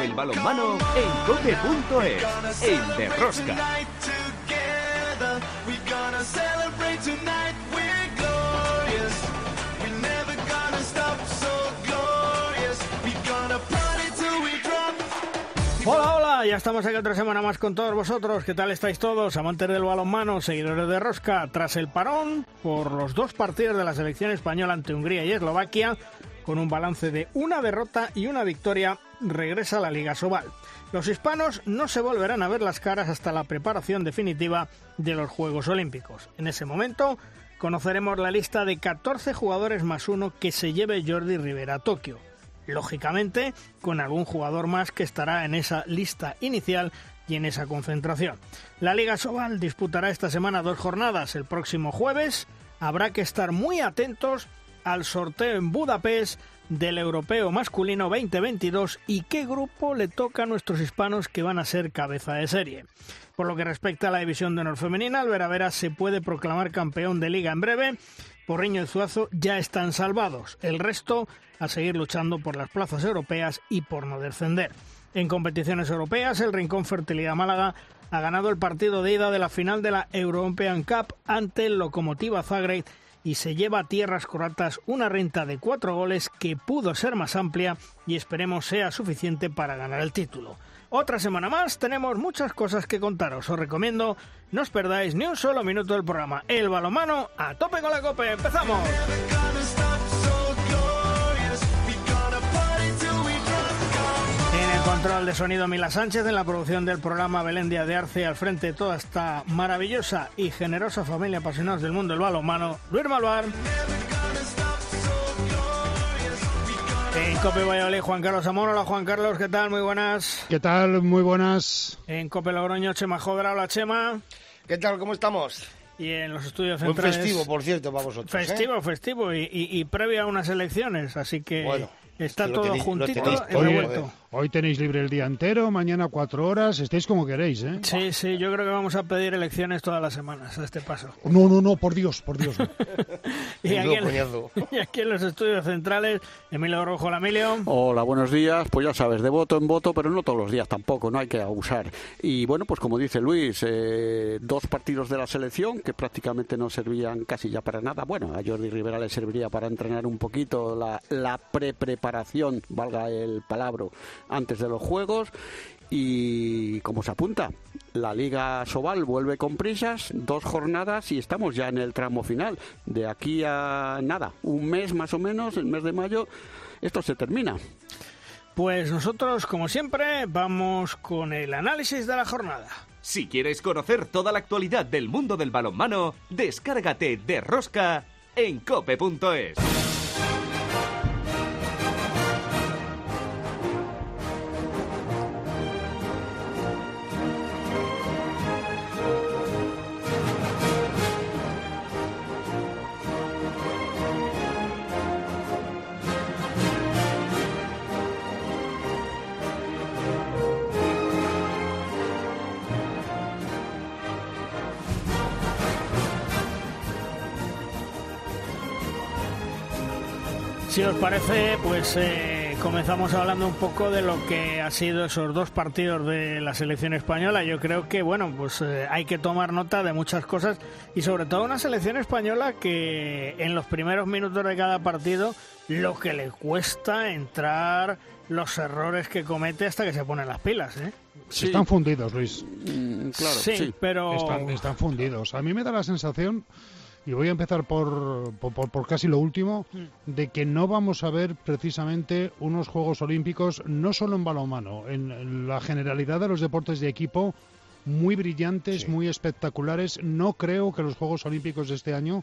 El balonmano en cope.es, el de Rosca. Hola, hola, ya estamos aquí otra semana más con todos vosotros. ¿Qué tal estáis todos? Amantes del balonmano, seguidores de Rosca. Tras el parón por los dos partidos de la selección española ante Hungría y Eslovaquia, con un balance de una derrota y una victoria, regresa a la Liga Sobal. Los hispanos no se volverán a ver las caras hasta la preparación definitiva de los Juegos Olímpicos. En ese momento conoceremos la lista de 14 jugadores más uno que se lleve Jordi Rivera a Tokio lógicamente con algún jugador más que estará en esa lista inicial y en esa concentración. La Liga Sobal disputará esta semana dos jornadas. El próximo jueves habrá que estar muy atentos al sorteo en Budapest del Europeo Masculino 2022 y qué grupo le toca a nuestros hispanos que van a ser cabeza de serie. Por lo que respecta a la división de honor femenina, el Vera se puede proclamar campeón de liga en breve. Porriño y Zuazo ya están salvados. El resto a seguir luchando por las plazas europeas y por no descender. En competiciones europeas, el Rincón Fertilidad Málaga ha ganado el partido de ida de la final de la European Cup ante el Locomotiva Zagreb y se lleva a tierras croatas una renta de cuatro goles que pudo ser más amplia y esperemos sea suficiente para ganar el título. Otra semana más, tenemos muchas cosas que contaros. Os recomiendo no os perdáis ni un solo minuto del programa. El balomano a tope con la copa. ¡Empezamos! El control de sonido Mila Sánchez, en la producción del programa Belén Díaz de Arce, al frente de toda esta maravillosa y generosa familia apasionados del mundo del balonmano, Luis Malvar. En Cope Valladolid, Juan Carlos Amor. Hola, Juan Carlos, ¿qué tal? Muy buenas. ¿Qué tal? Muy buenas. En Cope Logroño, Chema Jodra. Hola, Chema. ¿Qué tal? ¿Cómo estamos? Y en los estudios Muy centrales... festivo, por cierto, para vosotros. ¿eh? Festivo, festivo. Y, y, y previo a unas elecciones, así que Bueno, está todo tenéis- juntito tenéis y todo, revuelto. Hoy tenéis libre el día entero, mañana cuatro horas, estéis como queréis, ¿eh? Sí, sí, yo creo que vamos a pedir elecciones todas las semanas a este paso. No, no, no, por Dios, por Dios. no. Y aquí, en, coñazo. y aquí en los estudios centrales, Emilio Rojo, la Emilio. Hola, buenos días. Pues ya sabes, de voto en voto, pero no todos los días tampoco, no hay que abusar. Y bueno, pues como dice Luis, eh, dos partidos de la selección que prácticamente no servían casi ya para nada. Bueno, a Jordi Rivera le serviría para entrenar un poquito la, la pre-preparación, valga el palabra, antes de los Juegos. Y como se apunta, la Liga Sobal vuelve con prisas, dos jornadas y estamos ya en el tramo final. De aquí a nada, un mes más o menos, el mes de mayo, esto se termina. Pues nosotros, como siempre, vamos con el análisis de la jornada. Si quieres conocer toda la actualidad del mundo del balonmano, descárgate de Rosca en cope.es. Si os parece, pues eh, comenzamos hablando un poco de lo que ha sido esos dos partidos de la selección española. Yo creo que, bueno, pues eh, hay que tomar nota de muchas cosas y sobre todo una selección española que en los primeros minutos de cada partido lo que le cuesta entrar, los errores que comete hasta que se ponen las pilas, ¿eh? Sí, Están fundidos, Luis. mm, claro, sí, sí. pero... Están, están fundidos. A mí me da la sensación, y voy a empezar por, por, por- casi lo último, de que no vamos a ver precisamente unos Juegos Olímpicos, no solo en balonmano, en la generalidad de los deportes de equipo, muy brillantes, muy espectaculares. No creo que los Juegos Olímpicos de este año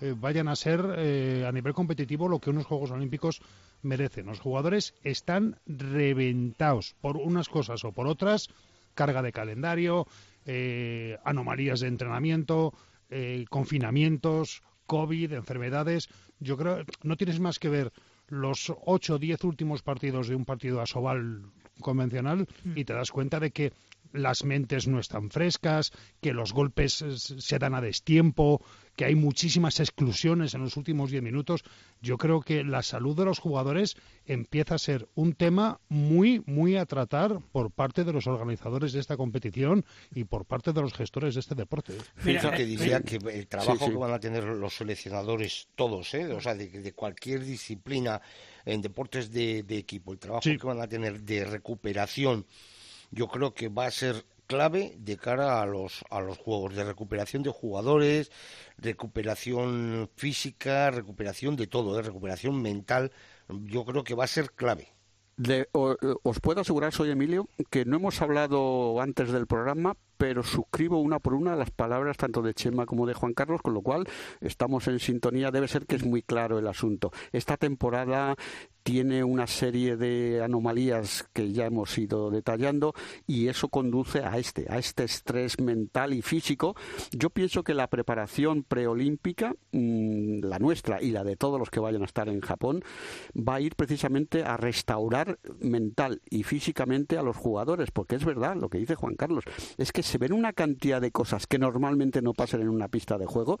eh, vayan a ser eh, a nivel competitivo lo que unos Juegos Olímpicos merecen. Los jugadores están reventados por unas cosas o por otras, carga de calendario, eh, anomalías de entrenamiento, eh, confinamientos, COVID, enfermedades. Yo creo no tienes más que ver los 8 o 10 últimos partidos de un partido asobal convencional y te das cuenta de que las mentes no están frescas, que los golpes eh, se dan a destiempo, que hay muchísimas exclusiones en los últimos diez minutos. Yo creo que la salud de los jugadores empieza a ser un tema muy, muy a tratar por parte de los organizadores de esta competición y por parte de los gestores de este deporte. Fíjate, eh, diría que el trabajo que van a tener los seleccionadores todos, ¿eh? o sea, de, cualquier disciplina en deportes de, equipo, el trabajo que van a tener de recuperación, yo creo que va a ser clave de cara a los, a los juegos, de recuperación de jugadores, recuperación física, recuperación de todo, de ¿eh? recuperación mental, yo creo que va a ser clave. os puedo asegurar, soy Emilio, que no hemos hablado antes del programa, pero suscribo una por una las palabras tanto de Chema como de Juan Carlos, con lo cual estamos en sintonía. Debe ser que es muy claro el asunto. Esta temporada tiene una serie de anomalías que ya hemos ido detallando y eso conduce a este, a este estrés mental y físico. Yo pienso que la preparación preolímpica, mm, la nuestra y la de todos los que vayan a estar en Japón, va a ir precisamente a restaurar mental y físicamente a los jugadores, porque es verdad lo que dice Juan Carlos, es que se ven una cantidad de cosas que normalmente no pasan en una pista de juego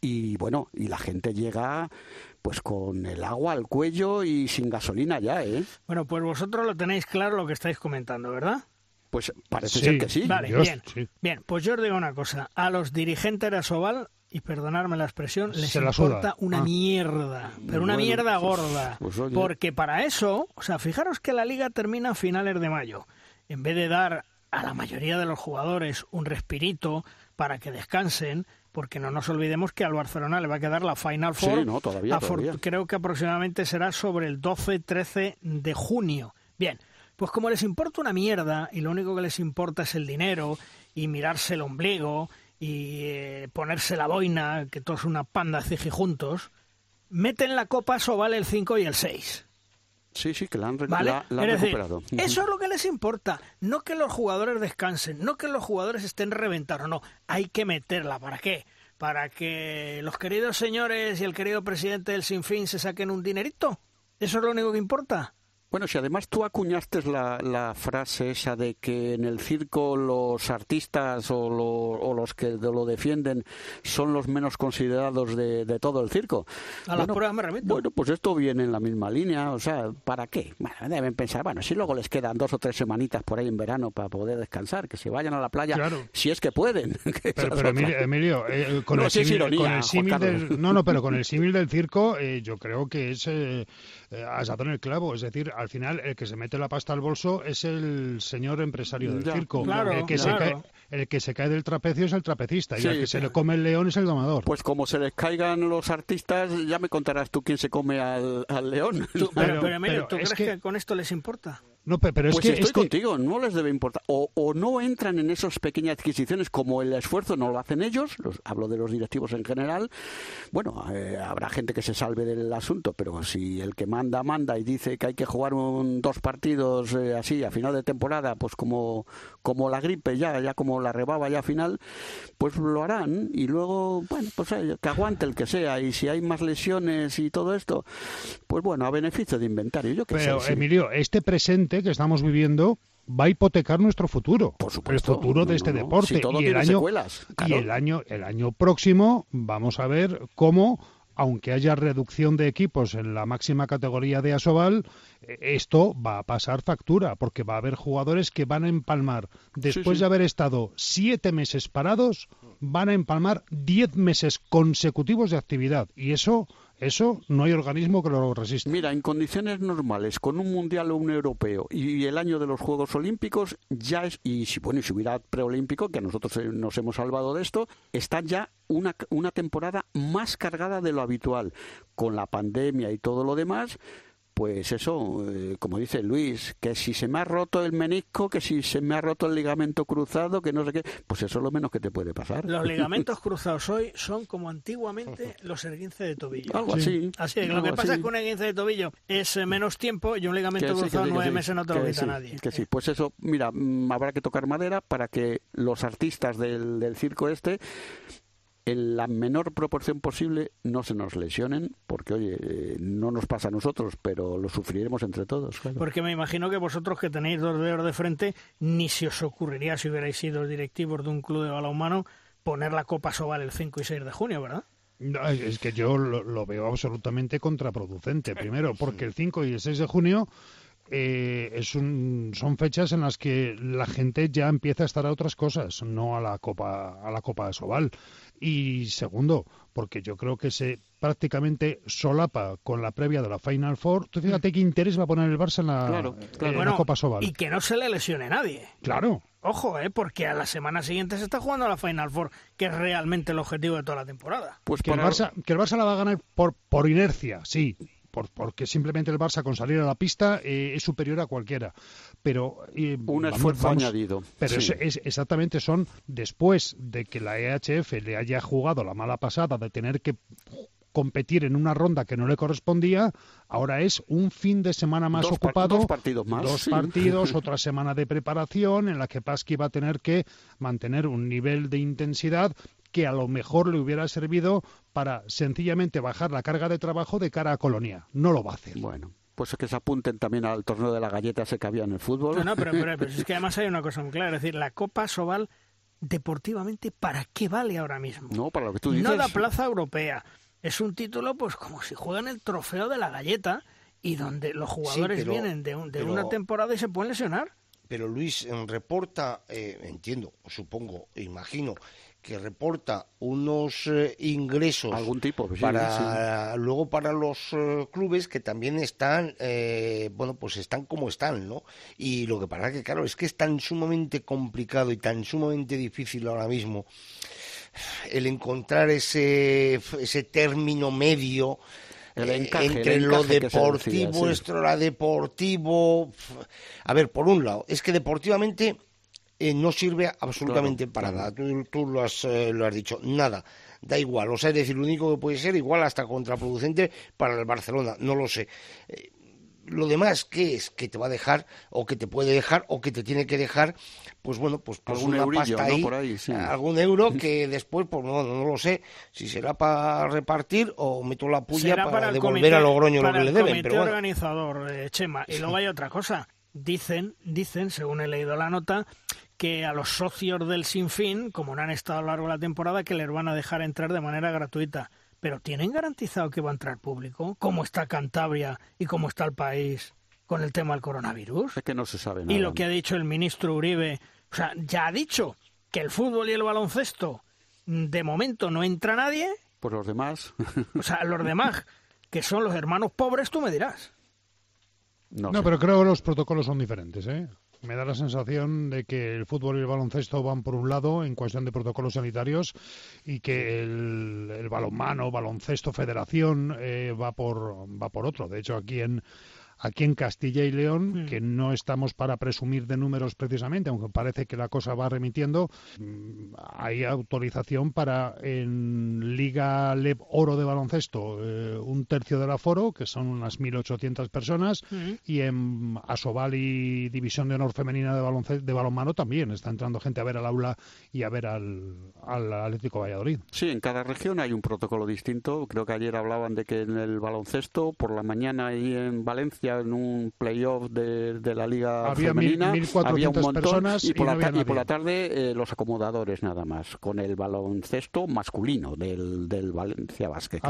y bueno, y la gente llega pues con el agua al cuello y sin gasolina ya, ¿eh? Bueno, pues vosotros lo tenéis claro lo que estáis comentando, ¿verdad? Pues parece ser que sí. Vale, bien. Bien, pues yo os digo una cosa. A los dirigentes de Asobal, y perdonarme la expresión, les importa una ah. mierda, pero una mierda pues, gorda. Pues porque para eso, o sea, fijaros que la liga termina a finales de mayo. En vez de dar a la mayoría de los jugadores un respirito para que descansen, porque no nos olvidemos que al Barcelona le va a quedar la Final Four. Sí, no, todavía, Creo que aproximadamente será sobre el 12-13 de junio. Bien, pues como les importa una mierda y lo único que les importa es el dinero y mirarse el ombligo y eh, ponerse la boina, que todos una panda ciji juntos, meten la copa vale el 5 y el 6. Sí, sí, que la han, recuperado. eso es lo que les importa. No que los jugadores descansen, no que los jugadores estén reventados, no. Hay que meterla. ¿Para qué? Para que los queridos señores y el querido presidente del Sinfín se saquen un dinerito. ¿Eso es lo único que importa? Bueno, si además tú acuñaste la, la, frase esa de que en el circo los artistas o, o, los que lo defienden son los menos considerados de, de todo el circo. A las pruebas me remito. Bueno, pues esto viene en la misma línea. O sea, ¿para qué? Bueno, deben pensar, bueno, si luego les quedan dos o tres semanitas por ahí en verano para poder descansar, que se vayan a la playa, si es que pueden. pero, Emilio, eh, con, el símil, del, no, no, pero con el símil del circo, eh, yo creo que es eh, eh asado en el clavo. Es decir, al final el que se mete la pasta al bolso es el señor empresario del circo. el, que se cae, el que se cae del trapecio es el trapecista y el que se le come el león es el domador. Pues como se les caigan los artistas, ya me contarás tú quién se come al, león. pero, pero, ¿tú crees que con esto les importa? No, pero es pues que estoy contigo, no les debe importar. O, o, no entran en esas pequeñas adquisiciones como el esfuerzo no lo hacen ellos, los, hablo de los directivos en general. Bueno, eh, habrá gente que se salve del asunto, pero si el que manda, manda y dice que hay que jugar un, dos partidos eh, así a final de temporada, pues como, como la gripe ya, ya como la rebaba ya final, pues lo harán y luego, bueno, pues eh, que aguante el que sea. Y si hay más lesiones y todo esto, pues bueno, a beneficio de inventario. Yo pero, Emilio, este presente que estamos viviendo va a hipotecar nuestro futuro, Por supuesto, el futuro de este deporte y el año y el año el año próximo vamos a ver cómo aunque haya reducción de equipos en la máxima categoría de Asobal, eh, esto va a pasar factura, porque va a haber jugadores que van a empalmar, después de haber estado siete meses parados, van a empalmar diez meses consecutivos de actividad. Y eso eso no hay organismo que lo resista. Mira, en condiciones normales, con un mundial o un europeo y el año de los Juegos Olímpicos, ya es, y si, bueno, si hubiera preolímpico, que nosotros eh, nos hemos salvado de esto, está ya una, una temporada más cargada de lo habitual. Con la pandemia y todo lo demás, pues eso, eh, como dice Luis, que si se me ha roto el menisco, que si se me ha roto el ligamento cruzado, que no sé qué, pues eso es lo menos que te puede pasar. Los ligamentos cruzados hoy son como antiguamente los esguinces de tobillo. Algo así. Así, lo que pasa es que un esguince de tobillo es eh, menos tiempo y un ligamento cruzado nueve meses no te lo quita nadie. Que sí, pues eso, mira, mm, habrá que tocar madera para que los artistas del, del circo este en la menor proporción posible no se nos lesionen, porque oye, eh, no nos pasa a nosotros, pero lo sufriremos entre todos. Porque me imagino que vosotros que tenéis dos dedos de frente, ni se os ocurriría si hubierais sido directivos de un club de balonmano poner la Copa Sobal el 5 y 6 de junio, ¿verdad? es que yo lo, veo absolutamente contraproducente. Primero, porque el 5 y el 6 de junio eh, es un, son fechas en las que la gente ya empieza a estar a otras cosas, no a la Copa, a la Copa de Sobal. Y segundo, porque yo creo que se prácticamente solapa con la previa de la Final Four. Tú fíjate qué interés va a poner el Barça en la, Copa Sobal. Y que no se le lesione nadie. Claro. Ojo, ¿eh? porque a la semana siguiente se está jugando la Final Four, que es realmente el objetivo de toda la temporada. Pues que, el Barça, que el Barça la va a ganar por, por inercia, sí, porque simplemente el Barça con salir a la pista eh, es superior a cualquiera. Pero un esfuerzo añadido. Pero es, exactamente son después de que la EHF le haya jugado la mala pasada de tener que competir en una ronda que no le correspondía, ahora es un fin de semana más ocupado. dos partidos más. Dos partidos, otra semana de preparación en la que Pasqui va a tener que mantener un nivel de intensidad que a lo mejor le hubiera servido para sencillamente bajar la carga de trabajo de cara a Colonia. No lo va a hacer. Bueno, pues que se apunten también al torneo de la galleta ese que había en el fútbol. No, no, pero, pero, es que además hay una cosa muy clara, es decir, la Copa Sobal deportivamente, ¿para qué vale ahora mismo? No, para lo que tú dices. No da plaza europea. Es un título, pues como si juegan el trofeo de la galleta y donde los jugadores vienen de, de una temporada y se pueden lesionar. Pero Luis, reporta, eh, entiendo, supongo, imagino, que reporta unos eh, ingresos algún tipo para luego para los eh, clubes que también están eh, bueno pues están como están no y lo que pasa que claro es que es tan sumamente complicado y tan sumamente difícil ahora mismo el encontrar ese ese término medio entre lo deportivo, extra deportivo. A ver, por un lado, es que deportivamente eh, no sirve absolutamente para nada. Tú, lo, has, eh, lo has dicho, nada. Da igual, o sea, es decir, lo único que puede ser igual hasta contraproducente para el Barcelona, no lo sé. Eh, lo demás, ¿qué es? Que te va a dejar, o que te puede dejar, o que te tiene que dejar, pues bueno, pues, pues algún una pasta ahí, Por ahí algún euro que después, pues no, no lo sé, si será para repartir o meto la puya para, devolver a Logroño lo que le deben. Pero organizador, Chema. Y luego hay otra cosa. Dicen, dicen, según he leído la nota, que a los socios del Sinfín, como no han estado a lo largo de la temporada, que les van a dejar entrar de manera gratuita. Pero ¿tienen garantizado que va a entrar público? ¿Cómo está Cantabria y cómo está el país con el tema del coronavirus? Es que no se sabe nada. Y lo que ha dicho el ministro Uribe, o sea, ya ha dicho que el fútbol y el baloncesto de momento no entra nadie. Pues los demás. o sea, los demás, que son los hermanos pobres, tú me dirás. No, no pero creo que los protocolos son diferentes, ¿eh? Me da la sensación de que el fútbol y el baloncesto van por un lado en cuestión de protocolos sanitarios y que el, balonmano, baloncesto, federación eh, va por va por otro. De hecho, aquí en Aquí en Castilla y León, mm. que no estamos para presumir de números precisamente, aunque parece que la cosa va remitiendo, mm, hay autorización para en Liga LEB Oro de baloncesto eh, un tercio del aforo, que son unas 1.800 personas, mm. y en Asobal y División de Honor Femenina de, baloncesto, de balonmano también está entrando gente a ver al aula y a ver al, al Atlético Valladolid. Sí, en cada región hay un protocolo distinto. Creo que ayer hablaban de que en el baloncesto, por la mañana y en Valencia, en un playoff de, de la liga había femenina, había un montón personas y por, la, y por la tarde eh, los acomodadores nada más, con el baloncesto masculino del, del Valencia Basket.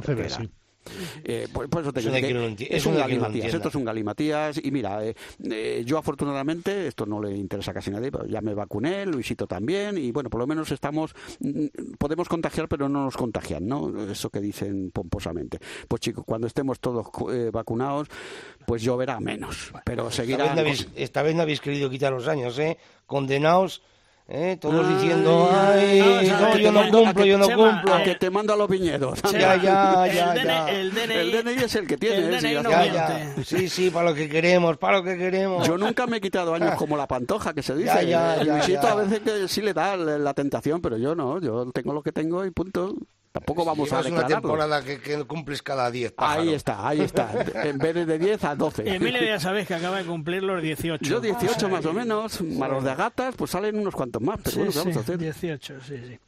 Eh, por, eso te es un galimatías, esto es un galimatías y mira, eh, eh, yo afortunadamente, esto no le interesa a casi nadie, pero ya me vacuné, Luisito también y bueno, por lo menos estamos, mm, podemos contagiar pero no nos contagian, ¿no? Eso que dicen pomposamente. Pues chicos, cuando estemos todos vacunados, pues lloverá menos, pero seguirá... Esta vez, esta vez no habéis querido quitar los años, ¿eh? Condenaos ¿Eh? Todos diciendo, ay, no, yo no cumplo, yo no cumplo. A que te mando a los viñedos. Ya, ya, ya, ya. El DNI, es el que tiene. El ya, ya. Sí, sí, para lo que queremos, para lo que queremos. Yo nunca me he quitado años como la pantoja, que se dice. Ya, ya, ya, a veces que sí le da la tentación, pero yo no, yo tengo lo que tengo y punto. Tampoco vamos a declararlo. una temporada que, cumples cada 10 Ahí está, ahí está. En vez de 10 a 12. Emilio ya sabéis que acaba de cumplir los 18. Yo 18 más o menos, más los de agatas, pues salen unos cuantos más, pero bueno, vamos a hacer? 18, sí, sí.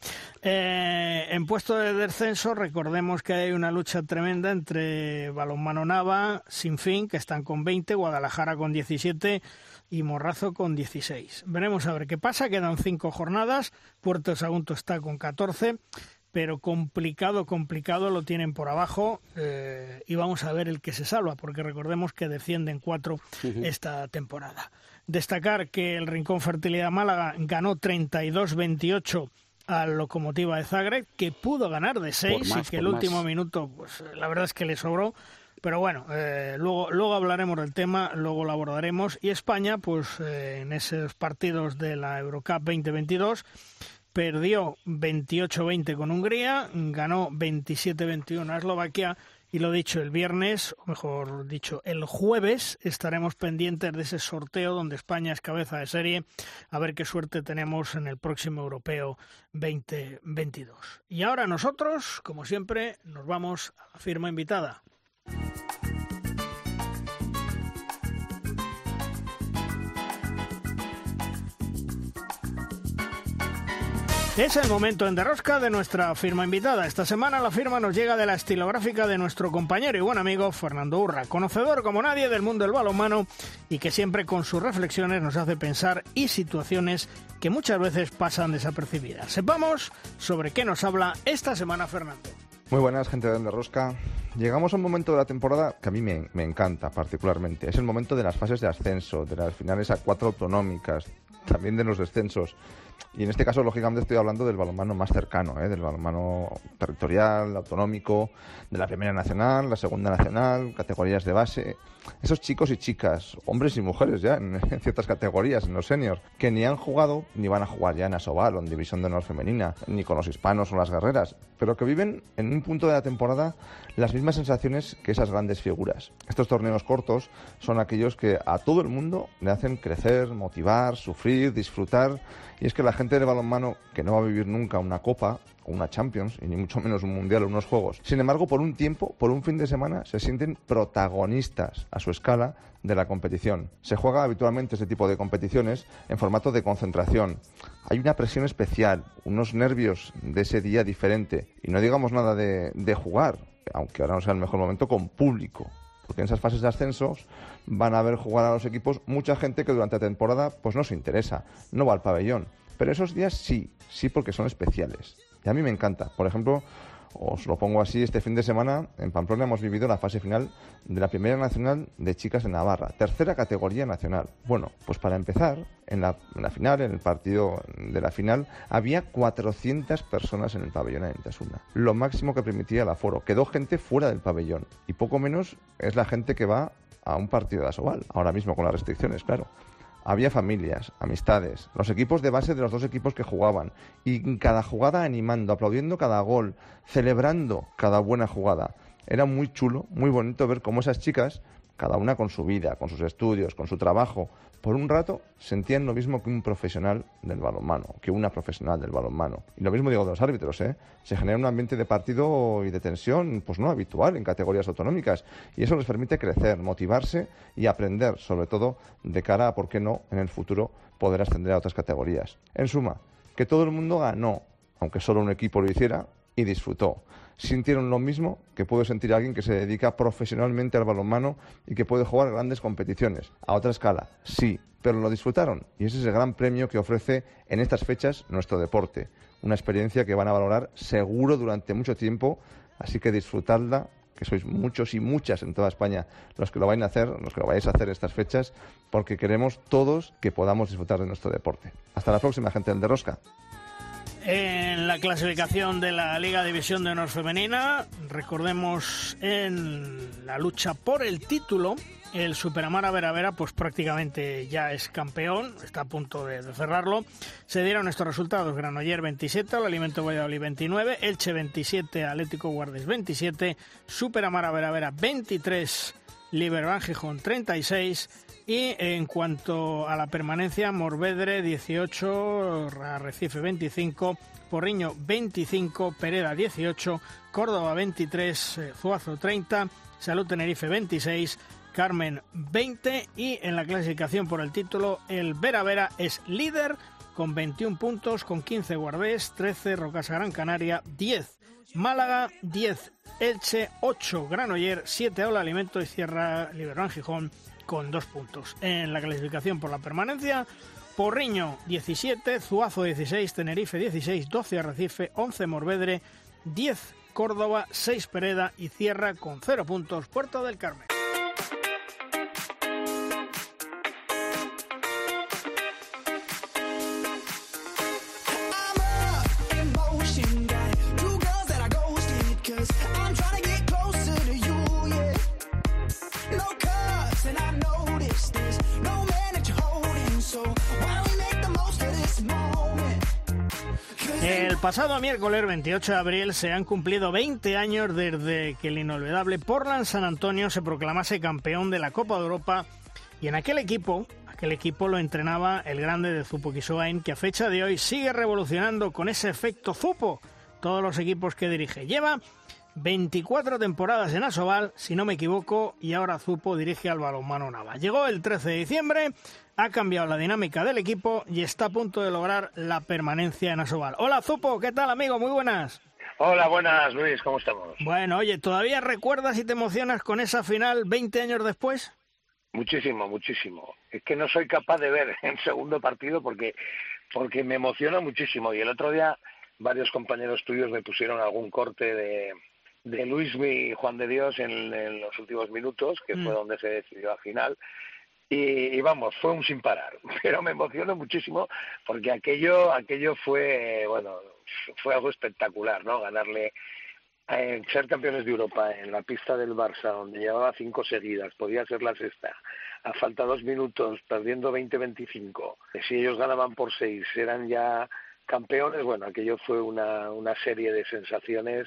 Eh, en puesto de descenso, recordemos que hay una lucha tremenda entre Balonmano Nava, Sinfín, que están con 20, Guadalajara con 17 y Morrazo con 16. Veremos a ver qué pasa, quedan cinco jornadas, Puerto Sagunto está con 14, pero complicado, complicado lo tienen por abajo eh, y vamos a ver el que se salva, porque recordemos que descienden cuatro esta temporada. Destacar que el Rincón Fertilidad Málaga ganó 32-28 al Locomotiva de Zagreb, que pudo ganar de 6 y que el último minuto, pues la verdad es que le sobró. Pero bueno, eh, luego, luego hablaremos del tema, luego lo abordaremos. Y España, pues eh, en esos partidos de la Eurocup 2022, perdió 28-20 con Hungría, ganó 27-21 a Eslovaquia y lo dicho, el viernes, o mejor dicho, el jueves estaremos pendientes de ese sorteo donde España es cabeza de serie, a ver qué suerte tenemos en el próximo Europeo 2022. Y ahora nosotros, como siempre, nos vamos a la firma invitada. Es el momento en derrosca de nuestra firma invitada. Esta semana la firma nos llega de la estilográfica de nuestro compañero y buen amigo Fernando Urra, conocedor como nadie del mundo del balonmano y que siempre con sus reflexiones nos hace pensar y situaciones que muchas veces pasan desapercibidas. Sepamos sobre qué nos habla esta semana Fernando. Muy buenas, gente de Rosca. Llegamos a un momento de la temporada que a mí me, me, encanta particularmente. Es el momento de las fases de ascenso, de las finales a cuatro autonómicas, también de los descensos. Y en este caso, lógicamente, estoy hablando del balonmano más cercano, ¿eh? del balonmano territorial, autonómico, de la primera nacional, la segunda nacional, categorías de base. Esos chicos y chicas, hombres y mujeres ya, en, ciertas categorías, en los seniors, que ni han jugado ni van a jugar ya en Asobal o en División de Honor Femenina, ni con los hispanos o las guerreras, pero que viven en un punto de la temporada las mismas sensaciones que esas grandes figuras. Estos torneos cortos son aquellos que a todo el mundo le hacen crecer, motivar, sufrir, disfrutar y es que la gente de balonmano, que no va a vivir nunca una copa o una Champions, y ni mucho menos un Mundial o unos Juegos, sin embargo, por un tiempo, por un fin de semana, se sienten protagonistas a su escala de la competición. Se juega habitualmente este tipo de competiciones en formato de concentración. Hay una presión especial, unos nervios de ese día diferente, y no digamos nada de, de jugar, aunque ahora no sea el mejor momento, con público porque en esas fases de ascensos van a ver jugar a los equipos mucha gente que durante la temporada pues no se interesa, no va al pabellón. Pero esos días sí, sí porque son especiales. Y a mí me encanta. Por ejemplo, os lo pongo así, este fin de semana en Pamplona hemos vivido la fase final de la Primera Nacional de Chicas en Navarra, tercera categoría nacional. Bueno, pues para empezar, en la, final, en el partido de la final, había 400 personas en el pabellón en Intasuna. Lo máximo que permitía el aforo. Quedó gente fuera del pabellón. Y poco menos es la gente que va a un partido de Asobal, ahora mismo con las restricciones, claro había familias, amistades, los equipos de base de los dos equipos que jugaban, y cada jugada animando, aplaudiendo cada gol, celebrando cada buena jugada. Era muy chulo, muy bonito ver cómo esas chicas, cada una con su vida, con sus estudios, con su trabajo, por un rato sentían lo mismo que un profesional del balonmano, que una profesional del balonmano. Y lo mismo digo de los árbitros, ¿eh? Se genera un ambiente de partido y de tensión, pues no habitual en categorías autonómicas. Y eso les permite crecer, motivarse y aprender, sobre todo de cara a, ¿por qué no?, en el futuro poder ascender a otras categorías. En suma, que todo el mundo ganó, aunque solo un equipo lo hiciera, y disfrutó sintieron lo mismo que puede sentir alguien que se dedica profesionalmente al balonmano y que puede jugar grandes competiciones. A otra escala, sí, pero lo disfrutaron y ese es el gran premio que ofrece en estas fechas nuestro deporte. Una experiencia que van a valorar seguro durante mucho tiempo, así que disfrutadla que sois muchos y muchas en toda España los que lo vais a hacer, los que lo vais a hacer estas fechas, porque queremos todos que podamos disfrutar de nuestro deporte. Hasta la próxima, gente del de Rosca. En la clasificación de la Liga División de Honor Femenina, recordemos en la lucha por el título, el Superamara Vera Vera pues prácticamente ya es campeón, está a punto de, cerrarlo. Se dieron estos resultados, Granoller 27, el Alimento Valladolid 29, Elche 27, Atlético Guardes 27, Superamara Vera Vera 23, Liberban Gijón 36 y en cuanto a la permanencia, Morvedre 18, Arrecife 25, Porriño 25, Pereda 18, Córdoba 23, eh, Zuazo 30, Salud Tenerife 26, Carmen 20 y en la clasificación por el título el Vera Vera es líder con 21 puntos, con 15 Guardés, 13 Rocasa Gran Canaria, 10 Málaga, 10 Elche, 8 Granoller, 7 Ola Alimento y cierra Liberón Gijón con 2 puntos. En la clasificación por la permanencia, Porriño 17, Zuazo 16, Tenerife 16, 12 Arrecife, 11 Morvedre, 10 Córdoba, 6 Pereda y cierra con 0 puntos Puerto del Carmen. Pasado miércoles 28 de abril se han cumplido 20 años desde que el inolvidable Portland San Antonio se proclamase campeón de la Copa de Europa y en aquel equipo, aquel equipo lo entrenaba el grande de Zupo Kisoain que a fecha de hoy sigue revolucionando con ese efecto Zupo todos los equipos que dirige. Lleva 24 temporadas en Asobal, si no me equivoco, y ahora Zupo dirige al balonmano Nava. Llegó el 13 de diciembre, ha cambiado la dinámica del equipo y está a punto de lograr la permanencia en Asobal. Hola Zupo, ¿qué tal amigo? Muy buenas. Hola, buenas Luis, ¿cómo estamos? Bueno, oye, ¿todavía recuerdas y te emocionas con esa final 20 años después? Muchísimo, muchísimo. Es que no soy capaz de ver el segundo partido porque, porque me emociona muchísimo. Y el otro día varios compañeros tuyos me pusieron algún corte de, de Luis y Juan de Dios en, los últimos minutos, que fue mm. donde se decidió al final. Y, vamos, fue un sin parar, pero me emocionó muchísimo porque aquello, aquello fue, bueno, fue algo espectacular, ¿no? Ganarle, ser campeones de Europa en la pista del Barça, donde llevaba cinco seguidas, podía ser la sexta, a falta dos minutos, perdiendo 20-25. Si ellos ganaban por seis, eran ya campeones, bueno, aquello fue una, una serie de sensaciones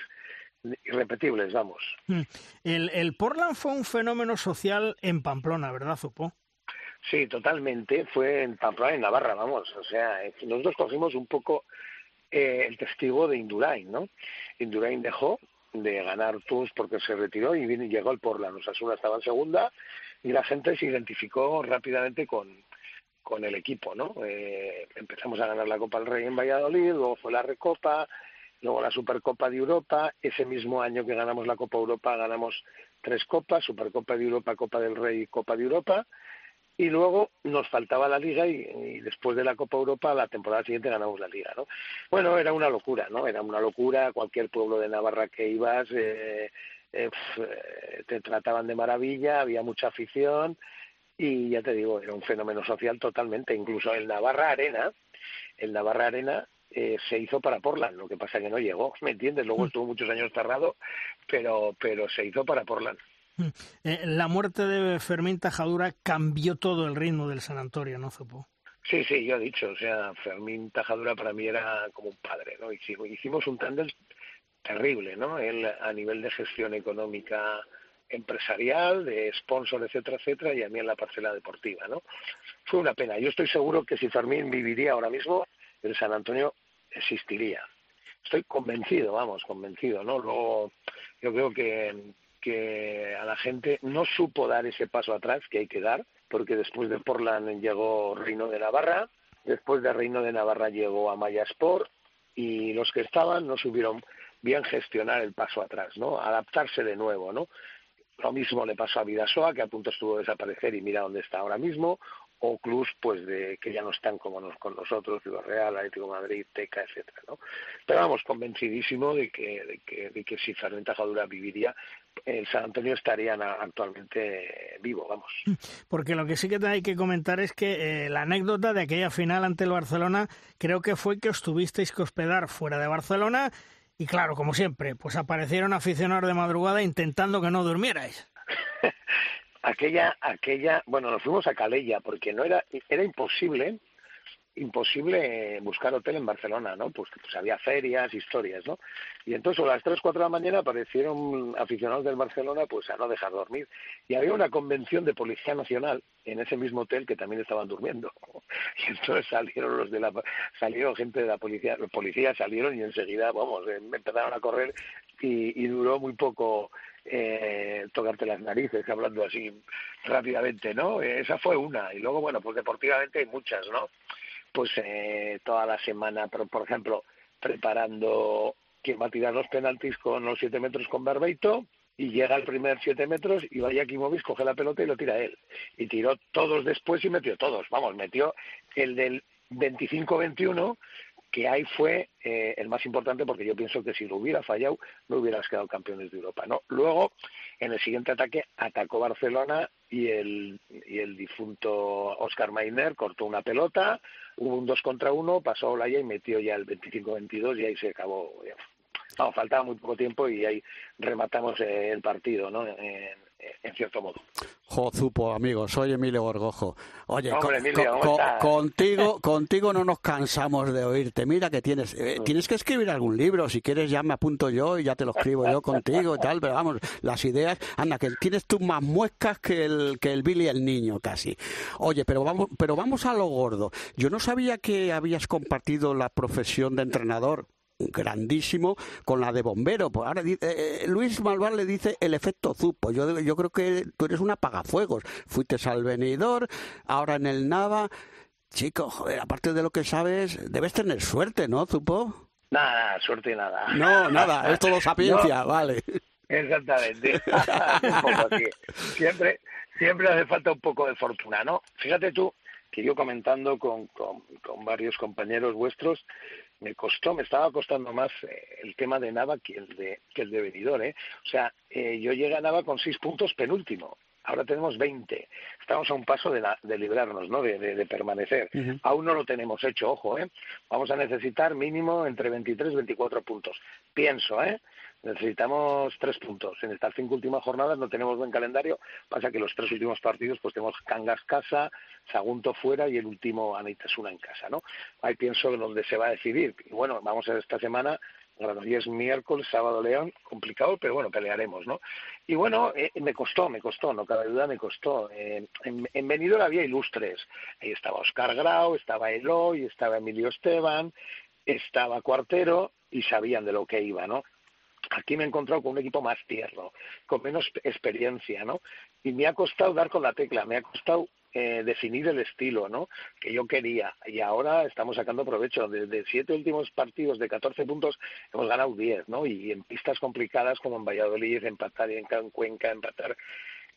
irrepetibles, vamos. Hmm. El, el Portland fue un fenómeno social en Pamplona, ¿verdad, Zupo? Sí, totalmente. Fue en Pamplona, en Navarra, vamos. O sea, nosotros cogimos un poco eh, el testigo de Indurain, ¿no? Indurain dejó de ganar tours porque se retiró y vino, llegó el Portland. Osasuna estaba en segunda y la gente se identificó rápidamente con, con el equipo, ¿no? Eh, empezamos a ganar la Copa del Rey en Valladolid, luego fue la Recopa, luego la Supercopa de Europa. Ese mismo año que ganamos la Copa Europa ganamos tres copas, Supercopa de Europa, Copa del Rey y Copa de Europa. Y luego nos faltaba la Liga y, después de la Copa Europa la temporada siguiente ganamos la Liga, ¿no? Bueno, era una locura, ¿no? Era una locura. Cualquier pueblo de Navarra que ibas eh, eh, eh, te trataban de maravilla, había mucha afición y ya te digo, era un fenómeno social totalmente. Incluso el Navarra Arena, el Navarra Arena eh, se hizo para Portland, lo que pasa que no llegó, ¿me entiendes? Luego mm. estuvo muchos años cerrado, pero, pero se hizo para Portland. Eh, la muerte de Fermín Tajadura cambió todo el ritmo del San Antonio, ¿no, Zopo? Sí, sí, yo he dicho, o sea, Fermín Tajadura para mí era como un padre, ¿no? Hicimos, un tándem terrible, ¿no? A nivel de gestión económica empresarial, de sponsor, etcétera, etcétera, y a mí en la parcela deportiva, ¿no? Fue una pena. Yo estoy seguro que si Fermín viviría ahora mismo, el San Antonio existiría. Estoy convencido, vamos, convencido, ¿no? Yo creo que, que a la gente no supo dar ese paso atrás que hay que dar, porque después de Portland llegó Reino de Navarra, después de Reino de Navarra llegó Amaya Sport, y los que estaban no supieron bien gestionar el paso atrás, ¿no? Adaptarse de nuevo, ¿no? Lo mismo le pasó a Vidasoa, que a punto estuvo de desaparecer y mira dónde está ahora mismo, o clubs pues de que ya no están como nos, con nosotros, Ciudad Real, Atlético Madrid, Teca, etcétera, ¿no? Pero vamos, convencidísimo de que, de que, de que si Fernández Tajadura viviría, el San Antonio estaría actualmente vivo, vamos. Porque lo que sí que hay que comentar es que eh, la anécdota de aquella final ante el Barcelona creo que fue que os tuvisteis que hospedar fuera de Barcelona y claro, como siempre, pues aparecieron aficionados de madrugada intentando que no durmierais. aquella, aquella, bueno, nos fuimos a Calella porque no era, era imposible imposible buscar hotel en Barcelona, ¿no? Pues, pues había ferias, historias, ¿no? Y entonces a las 3, 4 de la mañana aparecieron aficionados del Barcelona pues a no dejar dormir. Y había una convención de Policía Nacional en ese mismo hotel que también estaban durmiendo. Y entonces salieron los de la salieron gente de la policía, los policías salieron y enseguida, vamos, eh, empezaron a correr y, y duró muy poco eh, tocarte las narices, hablando así rápidamente, ¿no? Esa fue una. Y luego, bueno, pues deportivamente hay muchas, ¿no? Pues eh, toda la semana, por, por ejemplo, preparando quién va a tirar los penaltis con los siete metros con Barbeito, y llega al primer siete metros y vaya Kimovic, coge la pelota y lo tira él. Y tiró todos después y metió todos. Vamos, metió el del 25-21 que ahí fue eh, el más importante porque yo pienso que si lo hubiera fallado no hubieras quedado campeones de Europa. ¿no? Luego, en el siguiente ataque, atacó Barcelona y el, y el difunto Oscar Mainer cortó una pelota, hubo un 2 contra 1, pasó Olaya y metió ya el 25-22 y ahí se acabó. No, faltaba muy poco tiempo y ahí rematamos el partido, ¿no? En cierto modo. Jozupo, amigo, soy Emilio Gorgojo. Oye, contigo, contigo no nos cansamos de oírte. Mira que tienes, eh, tienes que escribir algún libro. Si quieres ya me apunto yo y ya te lo escribo yo contigo y tal. Pero vamos, las ideas, anda, que tienes tú más muescas que el que el Billy el niño casi. Oye, pero vamos, pero vamos a lo gordo. Yo no sabía que habías compartido la profesión de entrenador grandísimo con la de bombero. Pues ahora eh, eh, Luis Malvar le dice el efecto Zupo. Yo, yo creo que tú eres un apagafuegos. Fuiste al venidor, ahora en el Nava. Chico, joder, aparte de lo que sabes, debes tener suerte, ¿no, Zupo? Nada, suerte nada. No, nada, es todo sapiencia, vale. Exactamente. Siempre, siempre hace falta un poco de fortuna, ¿no? Fíjate tú que yo comentando con, con, con varios compañeros vuestros, me costó, me estaba costando más eh, el tema de Nava que el de, que el de Benidorm, ¿eh? O sea, eh, yo llegué a Nava con seis puntos penúltimo. Ahora tenemos 20. Estamos a un paso de, de librarnos, ¿no? De, de, permanecer. Aún no lo tenemos hecho, ojo, ¿eh? Vamos a necesitar mínimo entre 23 y 24 puntos. Pienso, ¿eh? Necesitamos tres puntos. En estas cinco últimas jornadas no tenemos buen calendario. Pasa que los tres últimos partidos, pues tenemos Cangas casa, Sagunto fuera y el último Anaitasuna en casa, ¿no? Ahí pienso en donde se va a decidir. Y bueno, vamos a ver esta semana es miércoles, sábado León, complicado, pero bueno, pelearemos, ¿no? Y bueno, eh, me costó, me costó, no cabe duda, me costó. Eh, en, en había ilustres. Ahí estaba Oscar Grau, estaba Eloy, estaba Emilio Esteban, estaba Cuartero y sabían de lo que iba, ¿no? Aquí me he encontrado con un equipo más tierno, con menos experiencia, ¿no? Y me ha costado dar con la tecla, me ha costado eh, definir el estilo, ¿no? Que yo quería. Y ahora estamos sacando provecho. De, siete últimos partidos de 14 puntos hemos ganado 10, ¿no? Y en pistas complicadas como en Valladolid, empatar en Cuenca, empatar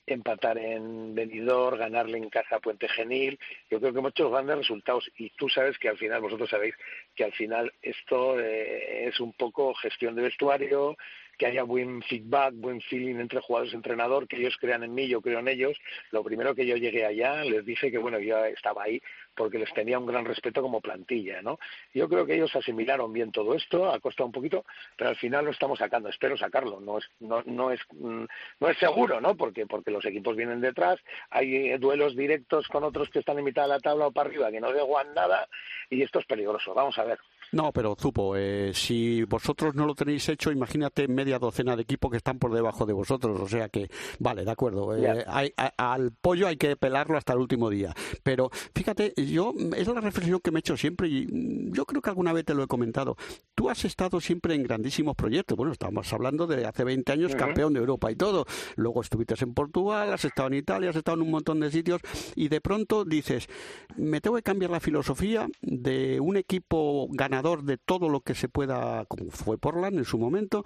empatar en Benidorm, ganarle en casa a Puente Genil. Yo creo que hemos hecho grandes resultados y tú sabes que al final, vosotros sabéis que al final esto eh, es un poco gestión de vestuario, que haya buen feedback, buen feeling entre jugadores y entrenador, que ellos crean en mí, yo creo en ellos. Lo primero que yo llegué allá, les dije que bueno, yo estaba ahí porque les tenía un gran respeto como plantilla, ¿no? Yo creo que ellos asimilaron bien todo esto, ha costado un poquito, pero al final lo estamos sacando, espero sacarlo, no es no, no es mm, no es seguro, ¿no? Porque porque los equipos vienen detrás, hay duelos directos con otros que están en mitad de la tabla o para arriba que no deguan nada y esto es peligroso. Vamos a ver. No, pero Zupo, eh, si vosotros no lo tenéis hecho, imagínate media docena de equipos que están por debajo de vosotros. O sea que, vale, de acuerdo. Eh, al pollo hay que pelarlo hasta el último día. Pero fíjate, yo es la reflexión que me he hecho siempre y mm, yo creo que alguna vez te lo he comentado. Tú has estado siempre en grandísimos proyectos. Bueno, estamos hablando de hace 20 años campeón de Europa y todo. Luego estuviste en Portugal, has estado en Italia, has estado en un montón de sitios y de pronto dices, me tengo que cambiar la filosofía de un equipo ganador de todo lo que se pueda, como fue Portland en su momento,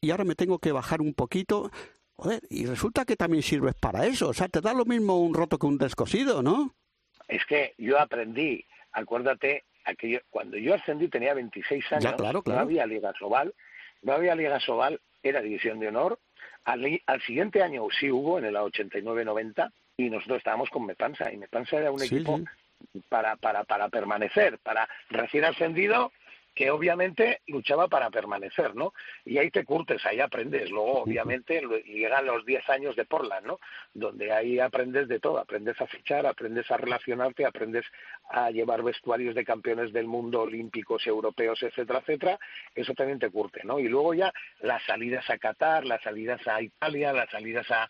y ahora me tengo que bajar un poquito. y resulta que también sirves para eso. O sea, te da lo mismo un roto que un descosido, ¿no? Es que yo aprendí, acuérdate, aquello, cuando yo ascendí tenía 26 años, claro, no había Liga Sobal, no había Liga Sobal, era División de Honor. Al, al siguiente año sí hubo, en el 89-90, y nosotros estábamos con Mepanza, y Mepanza era un equipo para, para, para permanecer, para recién ascendido que obviamente luchaba para permanecer, ¿no? Y ahí te curtes, ahí aprendes. Luego, obviamente, llegan los 10 años de Portland, ¿no? Donde ahí aprendes de todo, aprendes a fichar, aprendes a relacionarte, aprendes a llevar vestuarios de campeones del mundo, olímpicos, europeos, etcétera, etcétera. Eso también te curte, ¿no? Y luego ya las salidas a Qatar, las salidas a Italia, las salidas a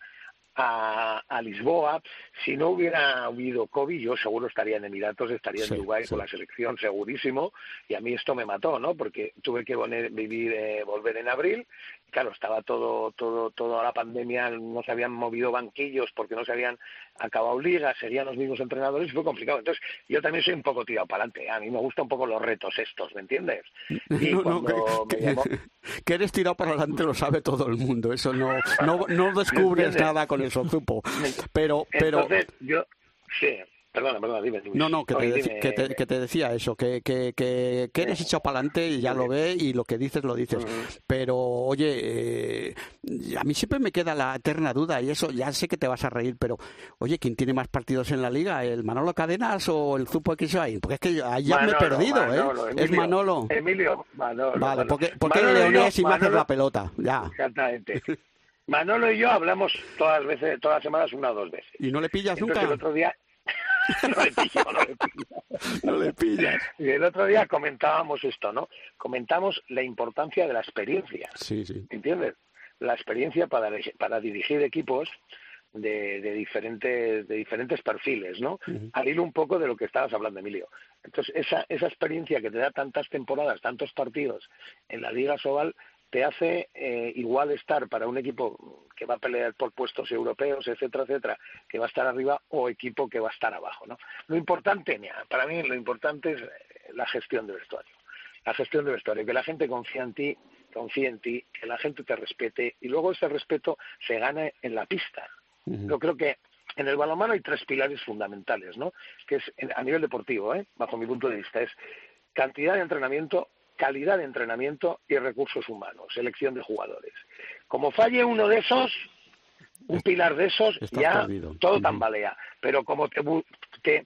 a, Lisboa. Si no hubiera habido COVID, yo seguro estaría en Emiratos, estaría en Dubái con la selección, segurísimo. Y a mí esto me mató, ¿no? Porque tuve que vivir, eh, volver en abril claro, estaba todo, todo, toda la pandemia, no se habían movido banquillos porque no se habían acabado ligas, serían los mismos entrenadores y fue complicado. Entonces, yo también soy un poco tirado para adelante. A mí me gustan un poco los retos estos, ¿me entiendes? Y no, que, eres tirado para adelante lo sabe todo el mundo. Eso no, no, no descubres nada con eso, supo. Pero, pero. Entonces, yo, sí, Perdona, perdona, dime. No, no, que te, que, te, decía eso, que, que, que, eres echado para adelante y ya lo ve y lo que dices lo dices. Pero, oye, eh, a mí siempre me queda la eterna duda y eso, ya sé que te vas a reír, pero, oye, ¿quién tiene más partidos en la liga? ¿El Manolo Cadenas o el Zupo XY? Porque es que ahí ya me he perdido, ¿eh? es Manolo. Emilio, Manolo. Vale, porque, porque Leonés y me haces la pelota, ya. Exactamente. Manolo y yo hablamos todas las veces, todas las semanas una o dos veces. ¿Y no le pillas nunca? El otro día no le pillo, no le pillo. No le pillas. Y el otro día comentábamos esto, ¿no? Comentamos la importancia de la experiencia. Sí, sí. ¿Entiendes? La experiencia para, para dirigir equipos de, de, diferentes, de diferentes perfiles, ¿no? Al hilo un poco de lo que estabas hablando, Emilio. Entonces, esa, esa experiencia que te da tantas temporadas, tantos partidos en la Liga Sobal, te hace eh, igual estar para un equipo que va a pelear por puestos europeos, etcétera, etcétera, que va a estar arriba o equipo que va a estar abajo, ¿no? Lo importante, para mí lo importante es eh, la gestión del vestuario. La gestión del vestuario, que la gente confía en ti, confíe en ti, que la gente te respete y luego ese respeto se gane en la pista. Yo creo que en el balonmano hay tres pilares fundamentales, ¿no? Que es a nivel deportivo, ¿eh? bajo mi punto de vista, es cantidad de entrenamiento, calidad de entrenamiento y recursos humanos, selección de jugadores. Como falle uno de esos, un pilar de esos, ya todo tambalea. Pero como te,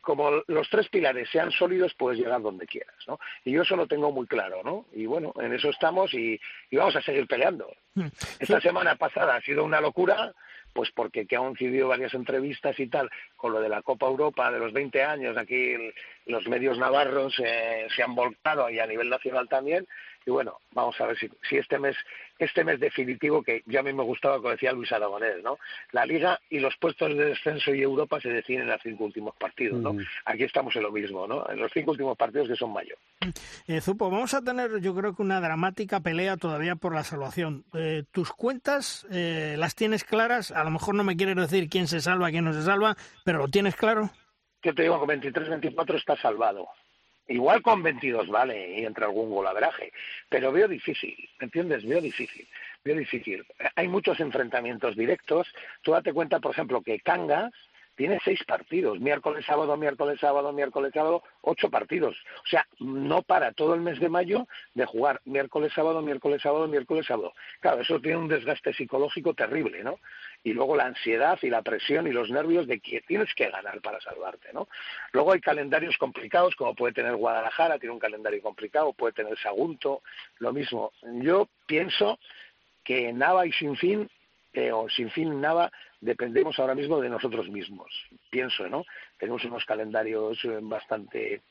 como los tres pilares sean sólidos, puedes llegar donde quieras, ¿no? Y yo eso lo tengo muy claro, ¿no? Y bueno, en eso estamos y, y vamos a seguir peleando. Mm. Esta semana pasada ha sido una locura, pues porque que han coincidido varias entrevistas y tal con lo de la Copa Europa de los 20 años, aquí los medios navarros eh, se han volcado y a nivel nacional también, y bueno, vamos a ver si, si este mes este mes definitivo que ya a mí me gustaba, como decía Luis Aragonés, ¿no? La Liga y los puestos de descenso y Europa se deciden en los cinco últimos partidos, ¿no? Aquí estamos en lo mismo, ¿no? En los cinco últimos partidos que son mayo. Eh, Zupo, vamos a tener yo creo que una dramática pelea todavía por la salvación. Eh, ¿Tus cuentas eh, las tienes claras? A lo mejor no me quieres decir quién se salva, quién no se salva, pero ¿lo tienes claro? Que te digo, con 23-24 está salvado. Igual con 22 vale y entre algún golaveraje, pero veo difícil, ¿entiendes? Veo difícil, veo difícil. Hay muchos enfrentamientos directos. Tú date cuenta, por ejemplo, que Cangas tiene seis partidos, miércoles, sábado, miércoles, sábado, miércoles, sábado, ocho partidos. O sea, no para todo el mes de mayo de jugar miércoles, sábado, miércoles, sábado, miércoles, sábado. Claro, eso tiene un desgaste psicológico terrible, ¿no? Y luego la ansiedad y la presión y los nervios de que tienes que ganar para salvarte, ¿no? Luego hay calendarios complicados, como puede tener Guadalajara, tiene un calendario complicado, puede tener Sagunto, lo mismo. Yo pienso que Nava y Sinfín eh, o Sinfín Nava dependemos ahora mismo de nosotros mismos, pienso, ¿no? Tenemos unos calendarios eh, bastante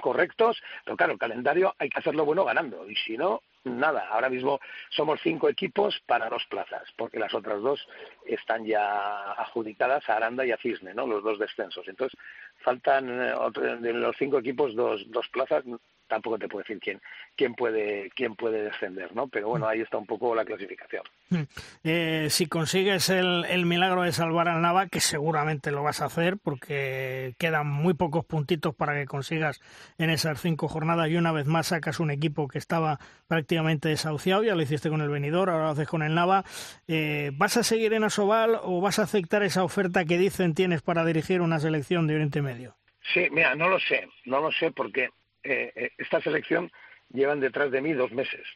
correctos, pero claro, el calendario hay que hacerlo bueno ganando, y si no, nada. Ahora mismo somos cinco equipos para dos plazas, porque las otras dos están ya adjudicadas a Aranda y a Cisne, ¿no? Los dos descensos. Entonces, faltan eh, de los cinco equipos dos, dos plazas, tampoco te puedo decir quién, quién puede, quién puede descender, ¿no? Pero bueno, ahí está un poco la clasificación. Mm. Eh, si consigues el, el, milagro de salvar al Nava, que seguramente lo vas a hacer, porque quedan muy pocos puntitos para que consigas en esas cinco jornadas y una vez más sacas un equipo que estaba prácticamente desahuciado, ya lo hiciste con el Venidor, ahora lo haces con el Nava. Eh, ¿Vas a seguir en Asobal o vas a aceptar esa oferta que dicen tienes para dirigir una selección de Oriente Medio? Sí, mira, no lo sé, no lo sé porque eh, eh, esta selección llevan detrás de mí dos meses.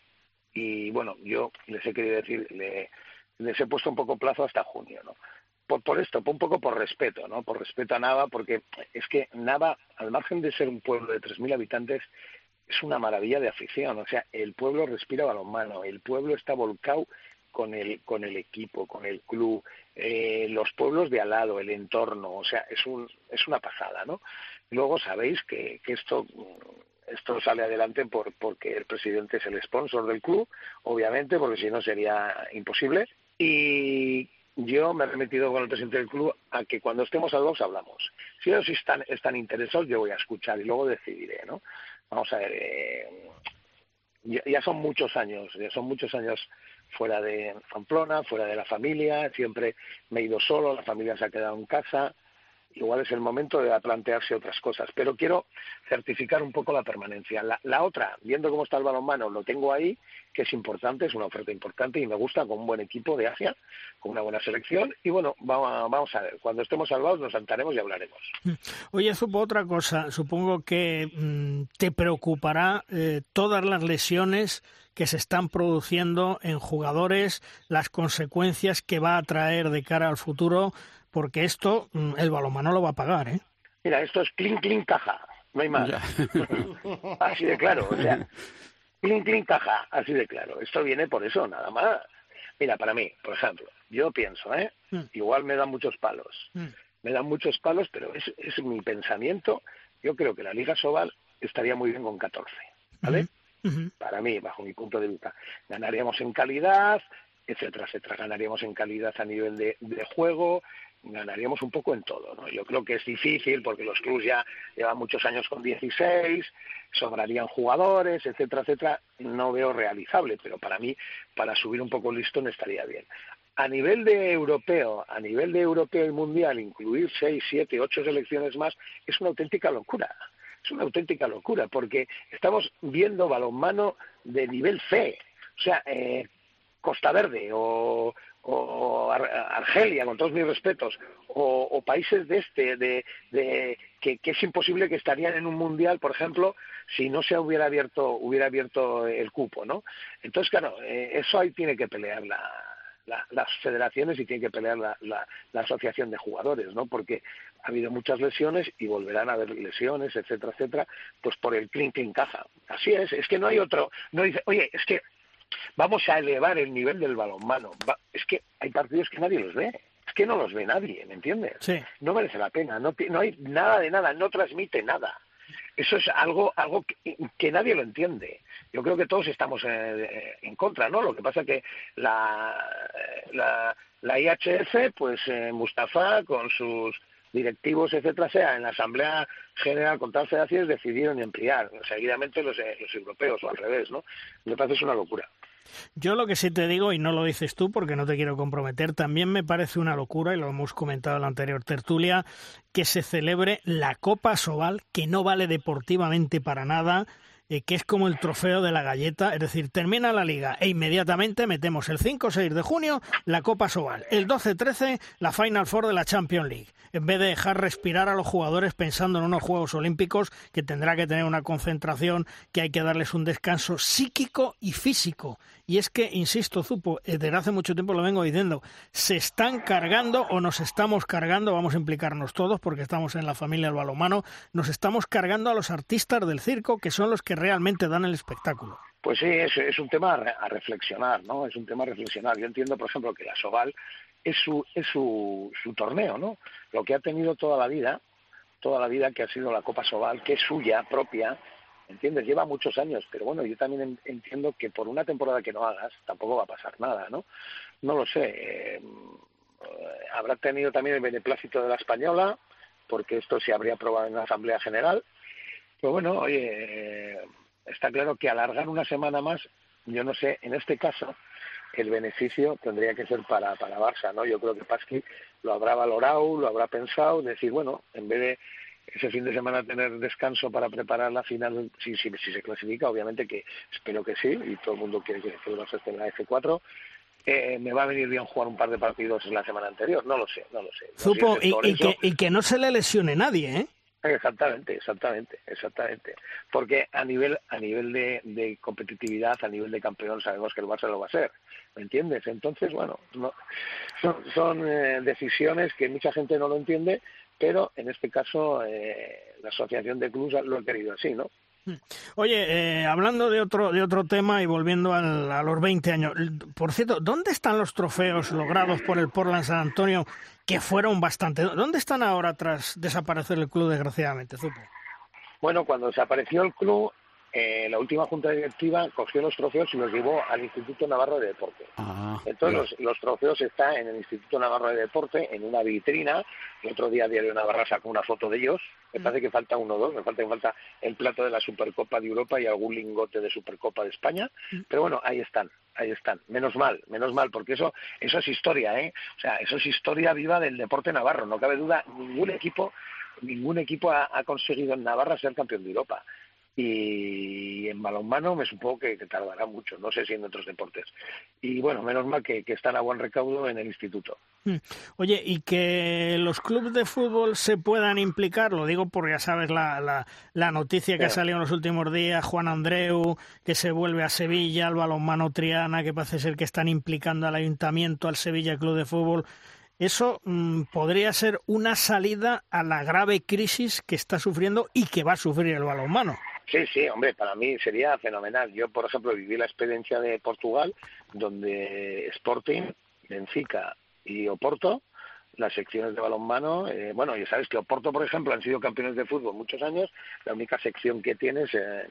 Y bueno, yo les he querido decir, les he puesto un poco plazo hasta junio, ¿no? Por, por esto, un poco por respeto, ¿no? Por respeto a Nava, porque es que Nava, al margen de ser un pueblo de 3.000 habitantes, es una maravilla de afición. O sea, el pueblo respira balonmano, el pueblo está volcado con el, con el equipo, con el club, eh, los pueblos de al lado, el entorno, o sea, es, un, es una pasada, ¿no? Luego sabéis que, que esto esto sale adelante por, porque el presidente es el sponsor del club, obviamente, porque si no sería imposible. Y yo me he remitido con el presidente del club a que cuando estemos a dos hablamos. Si ellos están, están interesados, yo voy a escuchar y luego decidiré, ¿no? Vamos a ver, eh, ya, son muchos años, ya son muchos años fuera de Pamplona, fuera de la familia, siempre me he ido solo, la familia se ha quedado en casa, igual es el momento de plantearse otras cosas. Pero quiero certificar un poco la permanencia. La, otra, viendo cómo está el balonmano, lo tengo ahí, que es importante, es una oferta importante y me gusta con un buen equipo de Asia, con una buena selección. Y bueno, vamos, a ver, cuando estemos salvados nos sentaremos y hablaremos. Mm. Oye, supo otra cosa. Supongo que mm, te preocupará eh, todas las lesiones que se están produciendo en jugadores, las consecuencias que va a traer de cara al futuro porque esto mm, el balonmano lo va a pagar, ¿eh? Mira, esto es clink, clink, caja, no hay más. así de claro, o sea, clink, clink, caja, así de claro. Esto viene por eso, nada más. Mira, para mí, por ejemplo, yo pienso, ¿eh? Mm. Igual me dan muchos palos. Mm. Me dan muchos palos, pero es, es mi pensamiento. Yo creo que la Liga Sobal estaría muy bien con 14, ¿vale? Para mí, bajo mi punto de vista. Ganaríamos en calidad, etcétera, etcétera. Ganaríamos en calidad a nivel de, juego, ganaríamos un poco en todo. ¿no? Yo creo que es difícil porque los clubes ya llevan muchos años con 16, sobrarían jugadores, etcétera, etcétera. No veo realizable, pero para mí, para subir un poco el listón estaría bien. A nivel de europeo, a nivel de europeo y mundial, incluir seis, siete, ocho selecciones más es una auténtica locura. Es una auténtica locura porque estamos viendo balonmano de nivel C. O sea, eh, Costa Verde o, o Argelia, con todos mis respetos, o, países de este, de, que, es imposible que estarían en un mundial, por ejemplo, si no se hubiera abierto, hubiera abierto el cupo, ¿no? Entonces, claro, eh, eso ahí tiene que pelear las federaciones y tiene que pelear la, la, asociación de jugadores, ¿no? Porque ha habido muchas lesiones y volverán a haber lesiones, etcétera, etcétera, pues por el clink clink caja. Así es, es que no hay otro, no dice, oye, es que vamos a elevar el nivel del balonmano. es que hay partidos que nadie los ve. Es que no los ve nadie, ¿me entiendes? No merece la pena, no, no hay nada de nada, no transmite nada. Eso es algo, algo que, nadie lo entiende. Yo creo que todos estamos eh, en contra, ¿no? Lo que pasa que la, la, la IHF, pues eh, Mustafa, con sus directivos, etcétera, sea en la Asamblea General con todas las federaciones decidieron ampliar seguidamente los, eh, los europeos o al revés, ¿no? Me parece es una locura. Yo lo que sí te digo, y no lo dices tú porque no te quiero comprometer, también me parece una locura, y lo hemos comentado en la anterior tertulia, que se celebre la Copa Sobal, que no vale deportivamente para nada, eh, que es como el trofeo de la galleta, es decir, termina la liga e inmediatamente metemos el 5 o 6 de junio la Copa Sobal, el 12-13 la Final Four de la Champions League, en vez de dejar respirar a los jugadores pensando en unos Juegos Olímpicos que tendrá que tener una concentración, que hay que darles un descanso psíquico y físico. Y es que, insisto, Zupo, eh, desde hace mucho tiempo lo vengo diciendo, se están cargando o nos estamos cargando, vamos a implicarnos todos porque estamos en la familia del balomano, nos estamos cargando a los artistas del circo que son los que realmente dan el espectáculo. Pues sí, es, un tema a reflexionar, ¿no? Es un tema a reflexionar. Yo entiendo, por ejemplo, que la Soval es su, es su, su torneo, ¿no? Lo que ha tenido toda la vida, toda la vida que ha sido la Copa Soval, que es suya, propia, ¿entiendes? Lleva muchos años, pero bueno, yo también entiendo que por una temporada que no hagas tampoco va a pasar nada, ¿no? No lo sé. Eh, habrá tenido también el beneplácito de la española, porque esto se habría aprobado en la Asamblea General. Pero bueno, oye, está claro que alargar una semana más, yo no sé, en este caso, el beneficio tendría que ser para, para Barça, ¿no? Yo creo que Pasqui lo habrá valorado, lo habrá pensado, decir, bueno, en vez de ese fin de semana tener descanso para preparar la final, si, si, si se clasifica, obviamente que espero que sí, y todo el mundo quiere que el Barça esté en la F4, eh, me va a venir bien jugar un par de partidos en la semana anterior, no lo sé, no lo sé. Supo, y, que, y que no se le lesione nadie, ¿eh? Exactamente, exactamente, exactamente. Porque a nivel a nivel de, de, competitividad, a nivel de campeón, sabemos que el Barça lo va a ser, ¿me entiendes? Entonces, bueno, no, son, son eh, decisiones que mucha gente no lo entiende, pero en este caso eh, la asociación de clubes lo ha querido así, ¿no? Oye, eh, hablando de otro, de otro tema y volviendo a los 20 años, por cierto, ¿dónde están los trofeos logrados por el Portland San Antonio que fueron bastante? ¿Dónde están ahora tras desaparecer el club, desgraciadamente, Zupo? Bueno, cuando desapareció el club, eh, la última junta directiva cogió los trofeos y los llevó al Instituto Navarro de Deporte. Ah, Entonces los, trofeos están en el Instituto Navarro de Deporte, en una vitrina. El otro día Diario Navarra sacó una foto de ellos. Me parece que falta uno o dos. Me falta que falta el plato de la Supercopa de Europa y algún lingote de Supercopa de España. Pero bueno, ahí están, ahí están. Menos mal, menos mal, porque eso, eso es historia, ¿eh? O sea, eso es historia viva del deporte navarro. No cabe duda, ningún equipo ningún equipo ha, conseguido en Navarra ser campeón de Europa y en balonmano me supongo que, tardará mucho, no sé si en otros deportes. Y bueno, menos mal que, están a buen recaudo en el instituto. Hmm. Oye, y que los clubes de fútbol se puedan implicar, lo digo porque ya sabes la, la, noticia que ha salido en los últimos días, Juan Andreu, que se vuelve a Sevilla, el balonmano Triana, que parece ser que están implicando al ayuntamiento, al Sevilla Club de Fútbol. Eso mm, podría ser una salida a la grave crisis que está sufriendo y que va a sufrir el balonmano. Sí, sí, hombre, para mí sería fenomenal. Yo, por ejemplo, viví la experiencia de Portugal, donde Sporting, Benfica y Oporto, las secciones de balonmano, eh, bueno, ya sabes que Oporto, por ejemplo, han sido campeones de fútbol muchos años, la única sección que tienes eh,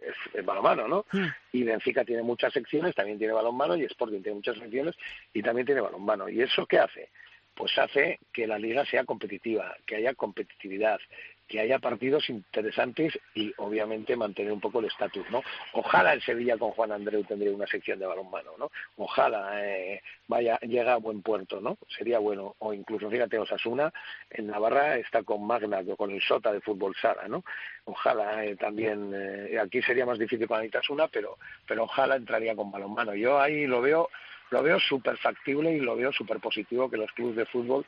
es el balonmano, ¿no? Y Benfica tiene muchas secciones, también tiene balonmano, y Sporting tiene muchas secciones y también tiene balonmano. ¿Y eso qué hace? Pues hace que la liga sea competitiva, que haya competitividad, que haya partidos interesantes y obviamente mantener un poco el estatus, ¿no? Ojalá el Sevilla con Juan Andreu tendría una sección de balonmano, ¿no? Ojalá eh, vaya llega a buen puerto, ¿no? Sería bueno o incluso fíjate Osasuna en Navarra está con Magna con el Sota de fútbol Sara, ¿no? Ojalá eh, también eh, aquí sería más difícil para Itasuna, pero pero ojalá entraría con balonmano. Yo ahí lo veo lo veo súper factible y lo veo súper positivo que los clubes de fútbol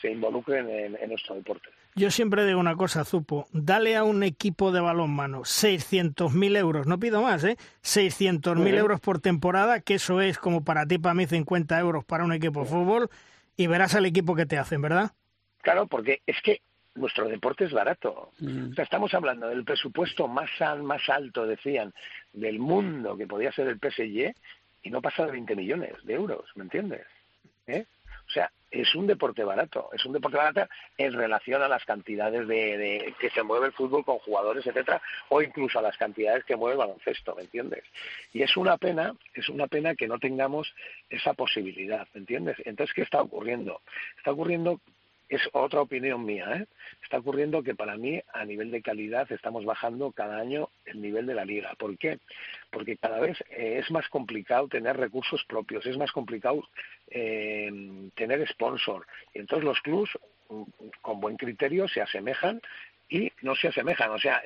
se involucren en, nuestro deporte. Yo siempre digo una cosa, Zupo, dale a un equipo de balonmano 600.000 euros, no pido más, ¿eh? 600.000 euros por temporada, que eso es como para ti, para mí, 50 euros para un equipo de fútbol, y verás al equipo que te hacen, ¿verdad? Claro, porque es que nuestro deporte es barato. Mm. estamos hablando del presupuesto más, más alto, decían, del mundo, que podía ser el PSG, y no pasa de 20 millones de euros, ¿me entiendes? ¿Eh? O sea, es un deporte barato, es un deporte barato en relación a las cantidades de, que se mueve el fútbol con jugadores, etcétera, o incluso a las cantidades que mueve el baloncesto, ¿me entiendes? Y es una pena, es una pena que no tengamos esa posibilidad, ¿me entiendes? Entonces, ¿qué está ocurriendo? Está ocurriendo es otra opinión mía, ¿eh? está ocurriendo que para mí a nivel de calidad estamos bajando cada año el nivel de la liga. ¿Por qué? Porque cada vez eh, es más complicado tener recursos propios, es más complicado eh, tener sponsor. Y entonces los clubs mm, con buen criterio se asemejan y no se asemejan, o sea,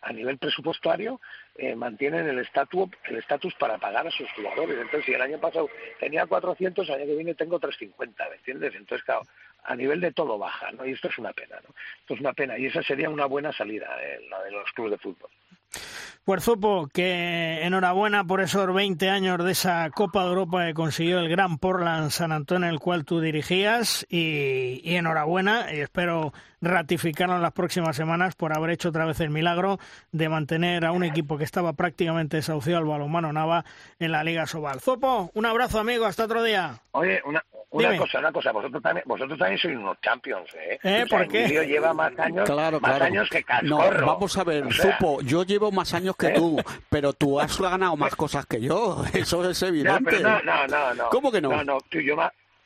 a nivel presupuestario eh, mantienen el estatus el estatus para pagar a sus jugadores. Entonces, si el año pasado tenía 400, el año que viene tengo 350, ¿me entiendes? Entonces, claro, a nivel de todo baja, ¿no? Y esto es una pena, ¿no? Esto es una pena y esa sería una buena salida, eh, la de los clubes de fútbol. Pues Zopo, que enhorabuena por esos 20 años de esa Copa de Europa que consiguió el Gran Portland San Antonio, el cual tú dirigías, y, enhorabuena, y espero ratificarlo en las próximas semanas por haber hecho otra vez el milagro de mantener a un equipo que estaba prácticamente desahuciado al balonmano Nava en la Liga Sobal. Zopo, un abrazo amigo, hasta otro día. Oye, una, una cosa, una cosa, vosotros también, vosotros también sois unos champions, ¿eh? ¿Eh? ¿Por qué? lleva más años, más años que Cascorro. No, vamos a ver, Supo, yo llevo más años que ¿Eh? tú, pero tú has ganado más cosas que yo, eso es evidente. No, no, no, no, ¿Cómo que no? No, no, tú, yo,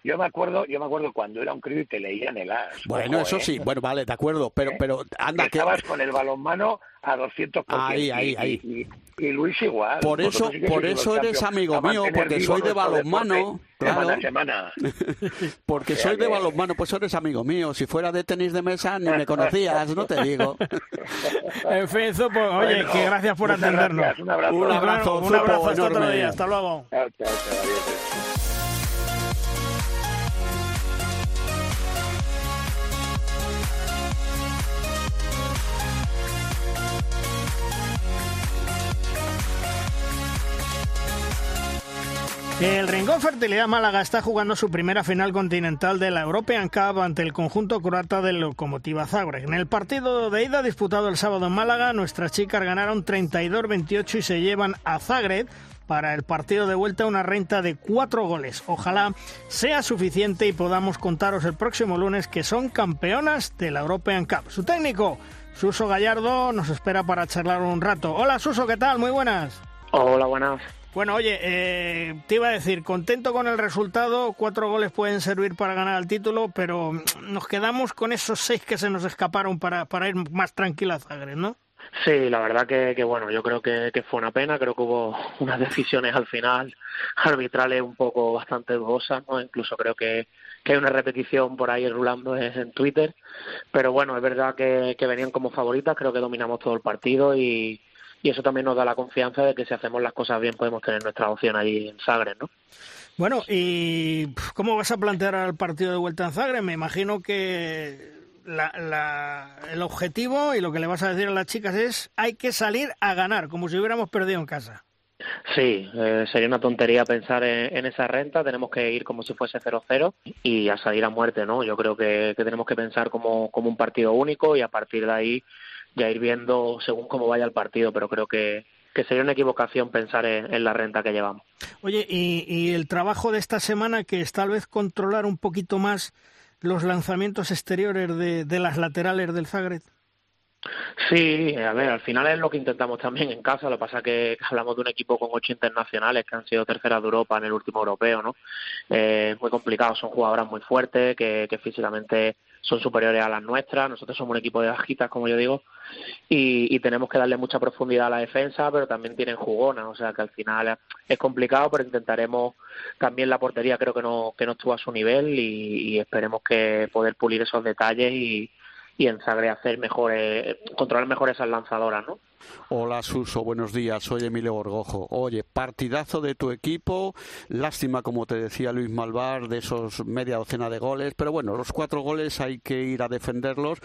yo me acuerdo, yo me acuerdo cuando era un crío y te leían el as. Bueno, eso sí, bueno, vale, de acuerdo, pero, pero anda que... Estabas con el balonmano a 200 Ahí, ahí, ahí y Luis igual. Por eso, por eso eres amigo mío, porque soy de balonmano. Claro. Semana, porque soy de balonmano, pues eres amigo mío. Si fuera de tenis de mesa, ni me conocías, no te digo. en fin, pues, oye, que gracias por atendernos. un abrazo. Un abrazo, un abrazo hasta otro día. Hasta luego. Chao, chao, chao, El Rincón Fertilidad Málaga está jugando su primera final continental de la European Cup ante el conjunto croata del Lokomotiva Zagreb. En el partido de ida disputado el sábado en Málaga, nuestras chicas ganaron 32-28 y se llevan a Zagreb para el partido de vuelta una renta de cuatro goles. Ojalá sea suficiente y podamos contaros el próximo lunes que son campeonas de la European Cup. Su técnico, Suso Gallardo, nos espera para charlar un rato. Hola Suso, ¿qué tal? Muy buenas. Hola, buenas. Bueno, oye, eh, te iba a decir, contento con el resultado, cuatro goles pueden servir para ganar el título, pero nos quedamos con esos seis que se nos escaparon para, para ir más tranquila a Zagreb, ¿no? Sí, la verdad que, que bueno, yo creo que, que, fue una pena, creo que hubo unas decisiones al final arbitrales un poco bastante dudosas, ¿no? Incluso creo que, que hay una repetición por ahí rulando en Twitter, pero bueno, es verdad que, que venían como favoritas, creo que dominamos todo el partido y, y eso también nos da la confianza de que si hacemos las cosas bien podemos tener nuestra opción allí en Zagreb, ¿no? Bueno, ¿y cómo vas a plantear el partido de vuelta en Zagreb? Me imagino que la, el objetivo y lo que le vas a decir a las chicas es hay que salir a ganar, como si hubiéramos perdido en casa. Sí, eh, sería una tontería pensar en, esa renta. Tenemos que ir como si fuese 0-0 y a salir a muerte, ¿no? Yo creo que, que tenemos que pensar como, como un partido único y a partir de ahí ya ir viendo según cómo vaya el partido, pero creo que, que sería una equivocación pensar en, la renta que llevamos. Oye, y, y, el trabajo de esta semana, que es tal vez controlar un poquito más los lanzamientos exteriores de, de las laterales del Zagreb. Sí, a ver, al final es lo que intentamos también en casa. Lo que pasa es que hablamos de un equipo con ocho internacionales que han sido terceras de Europa en el último europeo, ¿no? Eh, es muy complicado, son jugadoras muy fuertes que, que físicamente son superiores a las nuestras. Nosotros somos un equipo de bajitas, como yo digo, y, y, tenemos que darle mucha profundidad a la defensa, pero también tienen jugona, o sea que al final es complicado, pero intentaremos también la portería, creo que no, que no estuvo a su nivel y, esperemos que poder pulir esos detalles y, y en hacer mejores, controlar mejor esas lanzadoras, ¿no? Hola Suso, buenos días, soy Emilio Borgojo. Oye, partidazo de tu equipo, lástima como te decía Luis Malvar de esos media docena de goles, pero bueno, los cuatro goles hay que ir a defenderlos,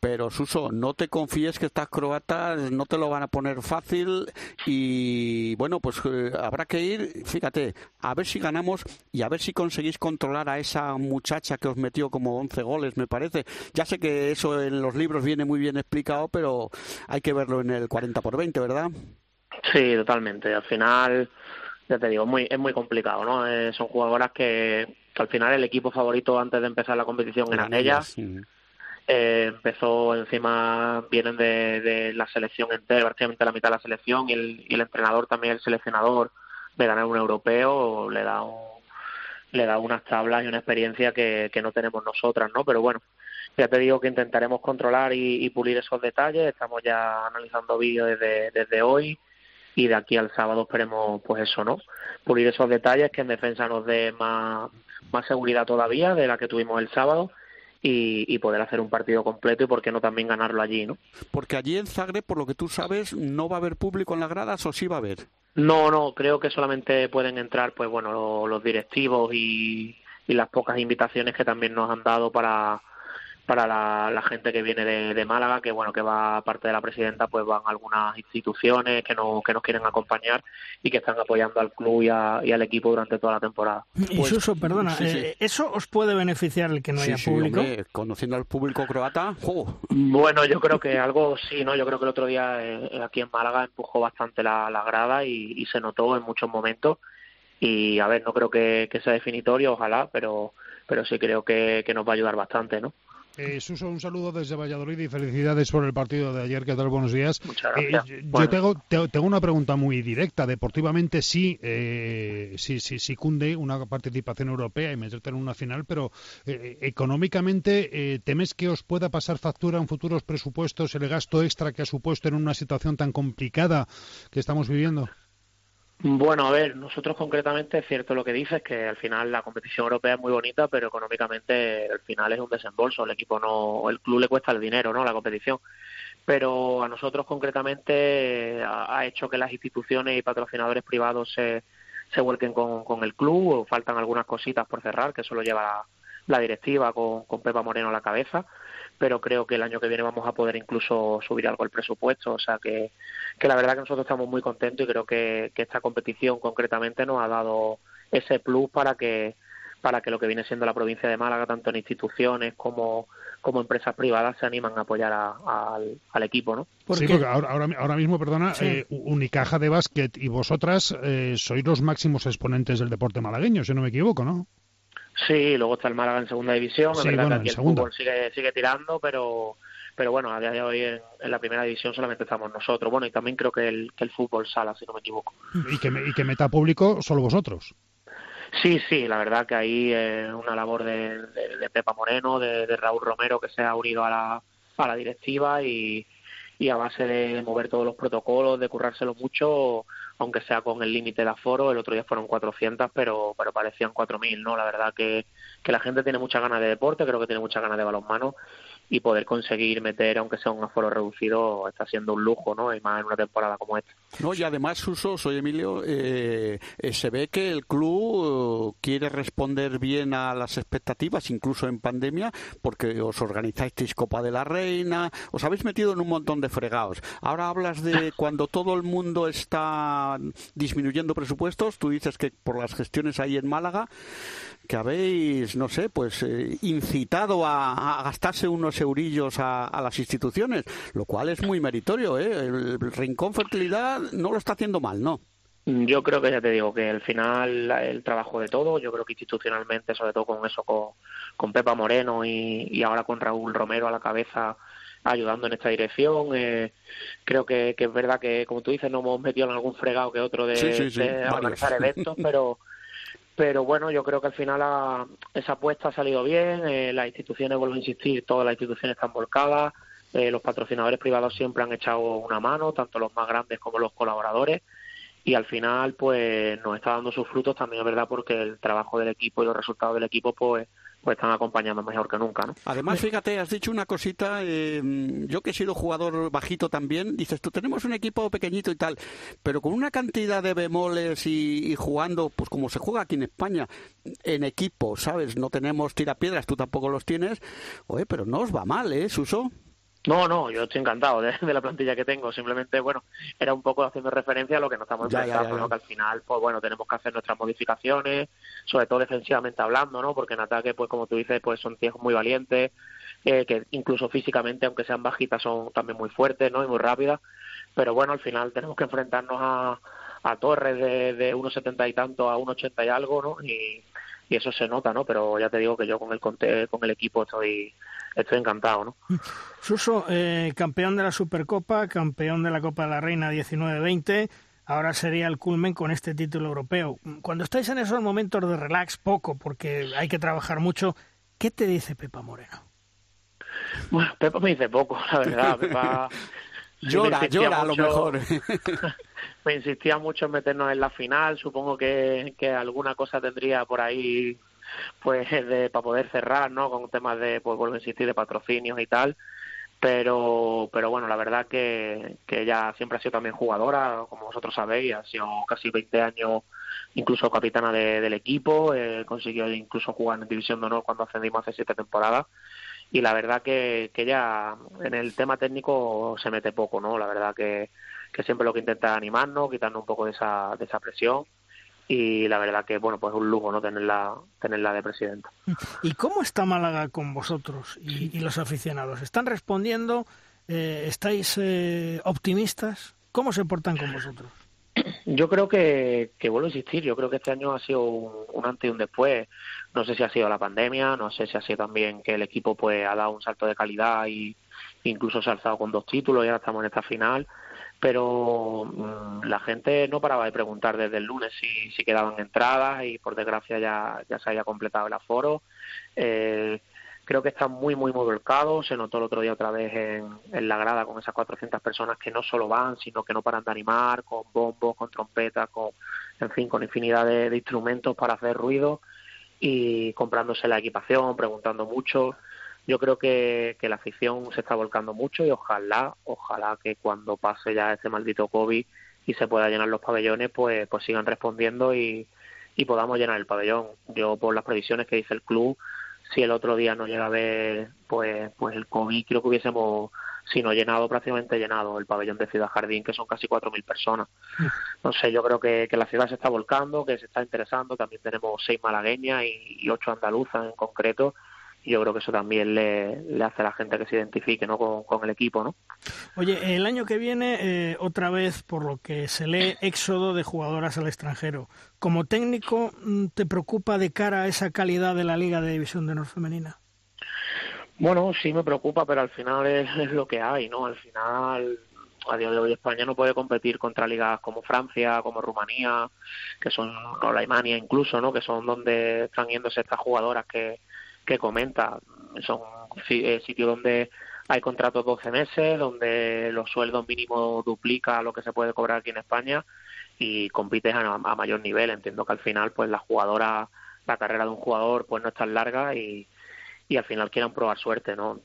pero Suso, no te confíes que estas croatas no te lo van a poner fácil y bueno, pues eh, habrá que ir, fíjate, a ver si ganamos y a ver si conseguís controlar a esa muchacha que os metió como 11 goles, me parece. Ya sé que eso en los libros viene muy bien explicado, pero hay que verlo en el 40 por 20, ¿verdad? Sí, totalmente. Al final, ya te digo, es muy, es muy complicado, ¿no? Eh, son jugadoras que, al final el equipo favorito antes de empezar la competición eran ellas. Eh, empezó encima, vienen de, de, la selección entera, prácticamente la mitad de la selección, y el, y el entrenador también, el seleccionador, de ganar un europeo, le da un, le da unas tablas y una experiencia que, que no tenemos nosotras, ¿no? Pero bueno, ya te digo que intentaremos controlar y, pulir esos detalles. Estamos ya analizando vídeos desde, desde hoy y de aquí al sábado esperemos, pues eso, ¿no? Pulir esos detalles que en defensa nos dé más, más seguridad todavía de la que tuvimos el sábado. Y, y, poder hacer un partido completo y por qué no también ganarlo allí, ¿no? Porque allí en Zagreb, por lo que tú sabes, no va a haber público en las gradas o sí va a haber. No, no, creo que solamente pueden entrar, pues bueno, los, los directivos y, y las pocas invitaciones que también nos han dado para para la, gente que viene de, Málaga, que bueno, que va parte de la presidenta, pues van algunas instituciones que, no, que nos quieren acompañar y que están apoyando al club y, al equipo durante toda la temporada. Y pues, Suso, perdona, eh, ¿eso os puede beneficiar el que no haya público? conociendo al público croata, Bueno, yo creo que algo sí, ¿no? Yo creo que el otro día eh, aquí en Málaga empujó bastante la, grada y, se notó en muchos momentos. Y a ver, no creo que, sea definitorio, ojalá, pero pero sí creo que, que nos va a ayudar bastante, ¿no? Eh, Suso, un saludo desde Valladolid y felicidades por el partido de ayer. ¿Qué tal? Buenos días. Muchas eh, gracias. yo tengo, tengo, una pregunta muy directa. Deportivamente sí, eh, sí, sí, sí cunde una participación europea y meterte en una final, pero eh, económicamente, ¿temes que os pueda pasar factura en futuros presupuestos el gasto extra que ha supuesto en una situación tan complicada que estamos viviendo? Bueno, a ver, nosotros concretamente es cierto lo que dices, que al final la competición europea es muy bonita, pero económicamente al final es un desembolso. El equipo no, el club le cuesta el dinero, ¿no? La competición. Pero a nosotros concretamente ha hecho que las instituciones y patrocinadores privados se, se vuelquen con, con el club. Faltan algunas cositas por cerrar, que eso lo lleva la, directiva con, con Pepa Moreno a la cabeza pero creo que el año que viene vamos a poder incluso subir algo el presupuesto. O sea que, que la verdad que nosotros estamos muy contentos y creo que, que esta competición concretamente nos ha dado ese plus para que para que lo que viene siendo la provincia de Málaga, tanto en instituciones como, como empresas privadas, se animan a apoyar al, equipo, ¿no? Sí, porque ahora, ahora, mismo, perdona, eh, Unicaja de básquet y vosotras eh, sois los máximos exponentes del deporte malagueño, si no me equivoco, ¿no? Sí, luego está el Málaga en segunda división, es verdad que aquí el fútbol sigue, sigue tirando, pero pero bueno, a día de hoy en, la primera división solamente estamos nosotros. Bueno, y también creo que el, que el fútbol sala, si no me equivoco. Y que, y que meta público solo vosotros. Sí, sí, la verdad que ahí es una labor de, de, Pepa Moreno, de, Raúl Romero, que se ha unido a la, a la directiva y, y a base de mover todos los protocolos, de currárselo mucho, aunque sea con el límite de aforo, el otro día fueron 400, pero, pero parecían 4.000, ¿no? La verdad que, que la gente tiene muchas ganas de deporte, creo que tiene muchas ganas de balonmano y poder conseguir meter, aunque sea un aforo reducido, está siendo un lujo, ¿no? Y más en una temporada como esta. No, y además, Suso, soy Emilio, eh, eh, se ve que el club eh, quiere responder bien a las expectativas, incluso en pandemia, porque os organizáis Copa de la Reina, os habéis metido en un montón de fregados. Ahora hablas de cuando todo el mundo está disminuyendo presupuestos, tú dices que por las gestiones ahí en Málaga, que habéis, no sé, pues incitado a, gastarse unos eurillos a, a, las instituciones, lo cual es muy meritorio, ¿eh? El Rincón Fertilidad no lo está haciendo mal, ¿no? Yo creo que ya te digo que al final el trabajo de todo, yo creo que institucionalmente, sobre todo con eso, con, Pepa Moreno y, ahora con Raúl Romero a la cabeza ayudando en esta dirección. Eh, creo que, es verdad que, como tú dices, no hemos metido en algún fregado que otro de, organizar eventos, pero pero bueno, yo creo que al final esa apuesta ha salido bien, eh, las instituciones, vuelvo a insistir, todas las instituciones están volcadas, eh, los patrocinadores privados siempre han echado una mano, tanto los más grandes como los colaboradores, y al final pues nos está dando sus frutos también, es verdad, porque el trabajo del equipo y los resultados del equipo pues pues están acompañando mejor que nunca, ¿no? Además, fíjate, has dicho una cosita, eh, yo que he sido jugador bajito también, dices, tú tenemos un equipo pequeñito y tal, pero con una cantidad de bemoles y, y jugando, pues como se juega aquí en España, en equipo, ¿sabes? No tenemos tirapiedras, tú tampoco los tienes, oye, pero no os va mal, ¿eh, Suso? No, no, yo estoy encantado de, la plantilla que tengo. Simplemente, bueno, era un poco haciendo referencia a lo que nos estamos enfrentando, que al final, pues bueno, tenemos que hacer nuestras modificaciones, sobre todo defensivamente hablando, ¿no? Porque en ataque, pues como tú dices, pues son tíos muy valientes, eh, que incluso físicamente, aunque sean bajitas, son también muy fuertes, ¿no? Y muy rápidas. Pero bueno, al final tenemos que enfrentarnos a, a torres de, de 1,70 y tanto a 1,80 y algo, ¿no? Y, y eso se nota, ¿no? Pero ya te digo que yo con el, con el equipo estoy estoy encantado, ¿no? Suso, eh, campeón de la Supercopa, campeón de la Copa de la Reina 19-20, ahora sería el culmen con este título europeo. Cuando estáis en esos momentos de relax, poco, porque hay que trabajar mucho, ¿qué te dice Pepa Moreno? Bueno, Pepa me dice poco, la verdad. Pepa... llora, llora a lo mejor. me insistía mucho en meternos en la final, supongo que, que alguna cosa tendría por ahí pues de, para poder cerrar, ¿no? Con temas de, pues vuelvo a insistir, de patrocinios y tal. Pero, pero bueno, la verdad que, que ella siempre ha sido también jugadora, como vosotros sabéis, ha sido casi 20 años incluso capitana del equipo, eh, consiguió incluso jugar en División de Honor cuando ascendimos hace siete temporadas y la verdad que, que ella en el tema técnico se mete poco, ¿no? La verdad que, que siempre lo que intenta es animarnos, quitarnos un poco de esa, de esa presión y la verdad que bueno pues es un lujo no tenerla tenerla de presidenta. Y cómo está Málaga con vosotros y, los aficionados están respondiendo eh, estáis eh, optimistas cómo se portan con vosotros yo creo que, que vuelvo a insistir, yo creo que este año ha sido un, antes y un después. No sé si ha sido la pandemia, no sé si ha sido también que el equipo pues ha dado un salto de calidad y incluso se ha alzado con dos títulos y ahora estamos en esta final pero mm, la gente no paraba de preguntar desde el lunes si, si quedaban entradas y por desgracia ya, ya se había completado el aforo. Eh, creo que está muy, muy, muy volcado. Se notó el otro día otra vez en, en, la grada con esas 400 personas que no solo van, sino que no paran de animar, con bombos, con trompetas, con, en fin, con infinidad de instrumentos para hacer ruido y comprándose la equipación, preguntando mucho yo creo que, que la afición se está volcando mucho y ojalá, ojalá que cuando pase ya este maldito COVID y se pueda llenar los pabellones, pues, pues sigan respondiendo y, y podamos llenar el pabellón. Yo por las previsiones que dice el club, si el otro día no llega a ver pues, pues el COVID, creo que hubiésemos sino llenado, prácticamente llenado, el pabellón de Ciudad Jardín, que son casi 4.000 personas. No sé, yo creo que, la ciudad se está volcando, que se está interesando, también tenemos seis malagueñas y, ocho andaluzas en concreto, y yo creo que eso también le, le, hace a la gente que se identifique ¿no? con, el equipo. ¿no? Oye, el año que viene, eh, otra vez, por lo que se lee, éxodo de jugadoras al extranjero. Como técnico, mm, ¿te preocupa de cara a esa calidad de la Liga de División de Honor Femenina? Bueno, sí me preocupa, pero al final es, lo que hay, ¿no? Al final, a día de hoy España no puede competir contra ligas como Francia, como Rumanía, que son, o la Alemania incluso, ¿no? Que son donde están yéndose estas jugadoras que, que comenta. Son eh, sitios donde hay contratos 12 meses, donde los sueldos mínimos duplica lo que se puede cobrar aquí en España y compites a, mayor nivel. Entiendo que al final, pues la jugadora, la carrera de un jugador, pues no es tan larga y y al final quieran probar suerte, ¿no?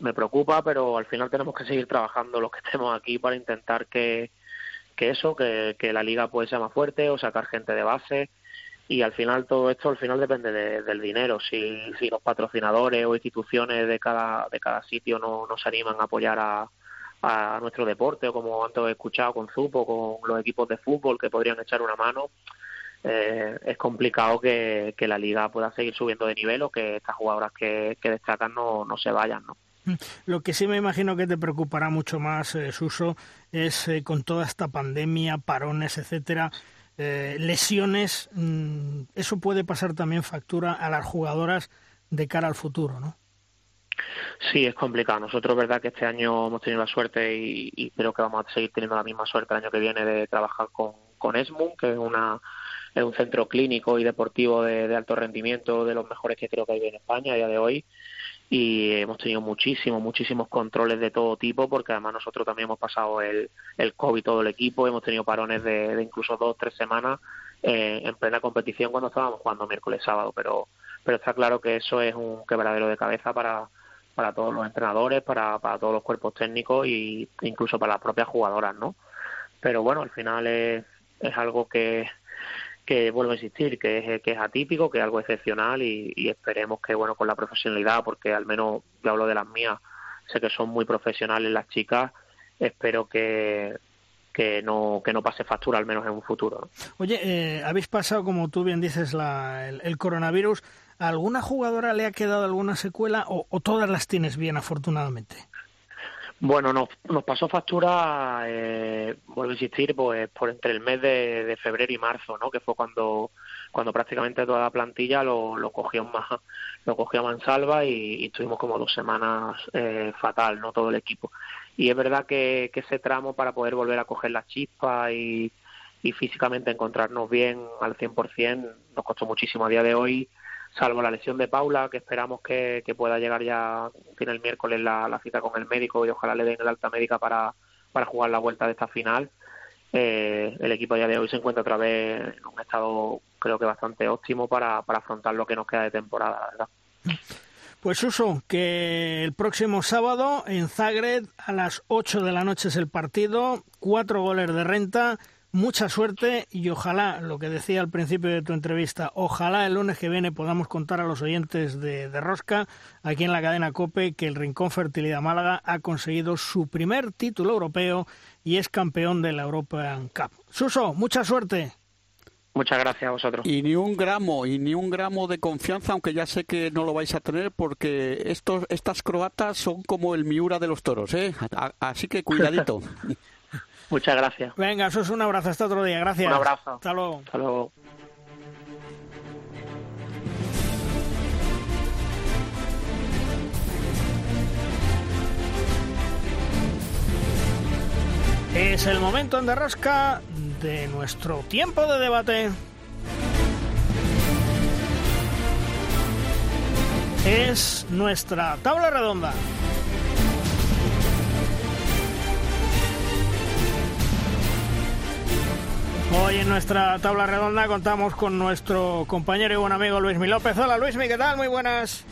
Me preocupa, pero al final tenemos que seguir trabajando los que estemos aquí para intentar que, que eso, que, que la liga pueda ser más fuerte o sacar gente de base y al final todo esto al final depende del dinero si, si los patrocinadores o instituciones de cada de cada sitio no, no se animan a apoyar a, a nuestro deporte o como antes he escuchado con Zupo con los equipos de fútbol que podrían echar una mano eh, es complicado que, la liga pueda seguir subiendo de nivel o que estas jugadoras que, destacan no, no se vayan, ¿no? Mm. Lo que sí me imagino que te preocupará mucho más, eh, Suso, es eh, con toda esta pandemia, parones, etcétera, eh, lesiones. Mm, eso puede pasar también factura a las jugadoras de cara al futuro, ¿no? Sí, es complicado. Nosotros, verdad, que este año hemos tenido la suerte y, creo que vamos a seguir teniendo la misma suerte el año que viene de trabajar con, con ESMUN, que es una es un centro clínico y deportivo de, alto rendimiento, de los mejores que creo que hay en España a día de hoy. Y hemos tenido muchísimos, muchísimos controles de todo tipo, porque además nosotros también hemos pasado el, el COVID todo el equipo, hemos tenido parones de, incluso dos, tres semanas eh, en plena competición cuando estábamos jugando miércoles, sábado, pero, pero está claro que eso es un quebradero de cabeza para, para todos los entrenadores, para, para todos los cuerpos técnicos e incluso para las propias jugadoras, ¿no? Pero bueno, al final es, es algo que, que vuelvo a insistir que es, que es atípico, que es algo excepcional y, esperemos que bueno con la profesionalidad, porque al menos yo hablo de las mías, sé que son muy profesionales las chicas, espero que que no que no pase factura al menos en un futuro. Oye, eh, habéis pasado como tú bien dices la, el, coronavirus, ¿a alguna jugadora le ha quedado alguna secuela o, o todas las tienes bien afortunadamente? Bueno, nos, nos pasó factura, eh, vuelvo a insistir, pues por entre el mes de, febrero y marzo, ¿no? Que fue cuando cuando prácticamente toda la plantilla lo, lo cogió más, lo cogió a mansalva y, y estuvimos como dos semanas eh, fatal, ¿no? Todo el equipo. Y es verdad que, que ese tramo para poder volver a coger la chispa y, y físicamente encontrarnos bien al 100% nos costó muchísimo a día de hoy salvo la lesión de Paula, que esperamos que, pueda llegar ya, tiene el miércoles la, cita con el médico y ojalá le den el alta médica para, para jugar la vuelta de esta final. Eh, el equipo ya de hoy se encuentra otra vez en un estado creo que bastante óptimo para, para afrontar lo que nos queda de temporada, verdad. Pues Uso, que el próximo sábado en Zagreb a las 8 de la noche es el partido, cuatro goles de renta, mucha suerte y ojalá, lo que decía al principio de tu entrevista, ojalá el lunes que viene podamos contar a los oyentes de, Rosca, aquí en la cadena COPE, que el Rincón Fertilidad Málaga ha conseguido su primer título europeo y es campeón de la European Cup. Suso, mucha suerte. Muchas gracias a vosotros. Y ni un gramo, y ni un gramo de confianza, aunque ya sé que no lo vais a tener, porque estos, estas croatas son como el Miura de los toros, ¿eh? Así que cuidadito. Muchas gracias. Venga, eso es un abrazo. Hasta otro día. Gracias. Un abrazo. Hasta luego. Hasta luego. Es el momento en derrosca de nuestro tiempo de debate. Es nuestra tabla redonda. Hoy en nuestra tabla redonda contamos con nuestro compañero y buen amigo Luismi López. Hola Luismi, ¿qué tal? Muy buenas.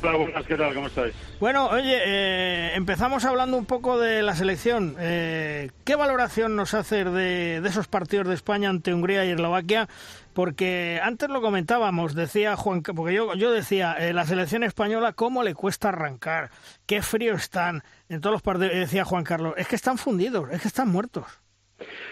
Hola, buenas, ¿qué tal? ¿Cómo estáis? Bueno, oye, eh, empezamos hablando un poco de la selección. Eh, ¿Qué valoración nos hace de, de, esos partidos de España ante Hungría y Eslovaquia? Porque antes lo comentábamos, decía Juan, porque yo, yo decía, eh, la selección española, ¿cómo le cuesta arrancar? ¿Qué frío están? En todos los partidos, decía Juan Carlos, es que están fundidos, es que están muertos.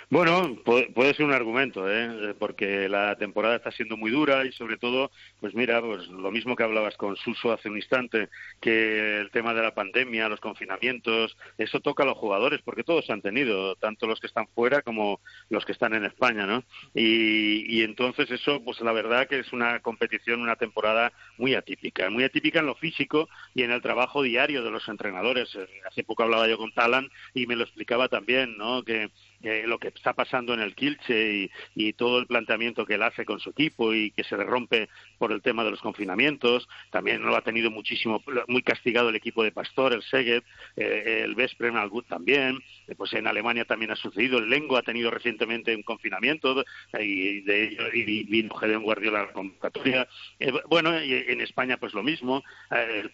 Bueno, puede, ser un argumento, ¿eh? porque la temporada está siendo muy dura y sobre todo, pues mira, pues lo mismo que hablabas con Suso hace un instante, que el tema de la pandemia, los confinamientos, eso toca a los jugadores, porque todos han tenido, tanto los que están fuera como los que están en España, ¿no? Y, y entonces eso, pues la verdad que es una competición, una temporada muy atípica, muy atípica en lo físico y en el trabajo diario de los entrenadores. Eh, hace poco hablaba yo con Talan y me lo explicaba también, ¿no? Que lo que está pasando en el Kilche y, todo el planteamiento que él hace con su equipo y que se rompe por el tema de los confinamientos. También lo ha tenido muchísimo, muy castigado el equipo de Pastor, el Seged, eh, el Vespren, Algut también. Eh, pues en Alemania también ha sucedido. El Lengo ha tenido recientemente un confinamiento y de y vino Gedeon Guardiola la convocatoria. Eh, bueno, y en España pues lo mismo. el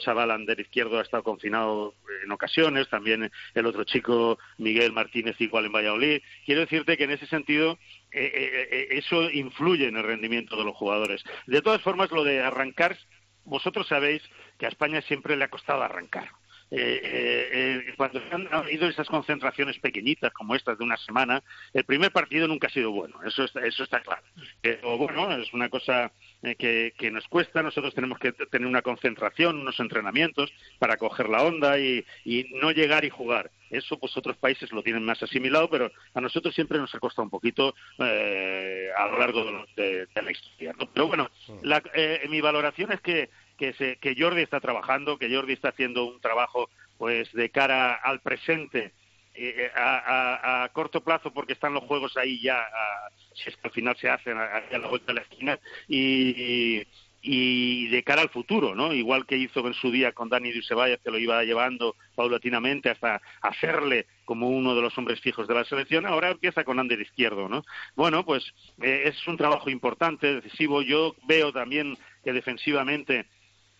chaval Ander Izquierdo ha estado confinado en ocasiones. También el otro chico Miguel Martínez igual en Valladolid. Quiero decirte que en ese sentido eh, eh, eh, eso influye en el rendimiento de los jugadores. De todas formas, lo de arrancar, vosotros sabéis que a España siempre le ha costado arrancar. cuando han habido esas concentraciones pequeñitas como estas de una semana, el primer partido nunca ha sido bueno, eso está, eso está claro. Pero bueno, es una cosa que, nos cuesta, nosotros tenemos que tener una concentración, unos entrenamientos para coger la onda y no llegar y jugar. Eso pues otros países lo tienen más asimilado, pero a nosotros siempre nos ha costado un poquito eh, a lo largo de, la historia. Pero bueno, eh, mi valoración es que, que, Jordi está trabajando, que Jordi está haciendo un trabajo pues de cara al presente eh, a, corto plazo porque están los juegos ahí ya, si es que al final se hacen a, la vuelta de la esquina, y, y de cara al futuro, ¿no? Igual que hizo en su día con Dani Dusevalles, que lo iba llevando paulatinamente hasta hacerle como uno de los hombres fijos de la selección, ahora empieza con Ander Izquierdo, ¿no? Bueno, pues eh, es un trabajo importante, decisivo. Yo veo también que defensivamente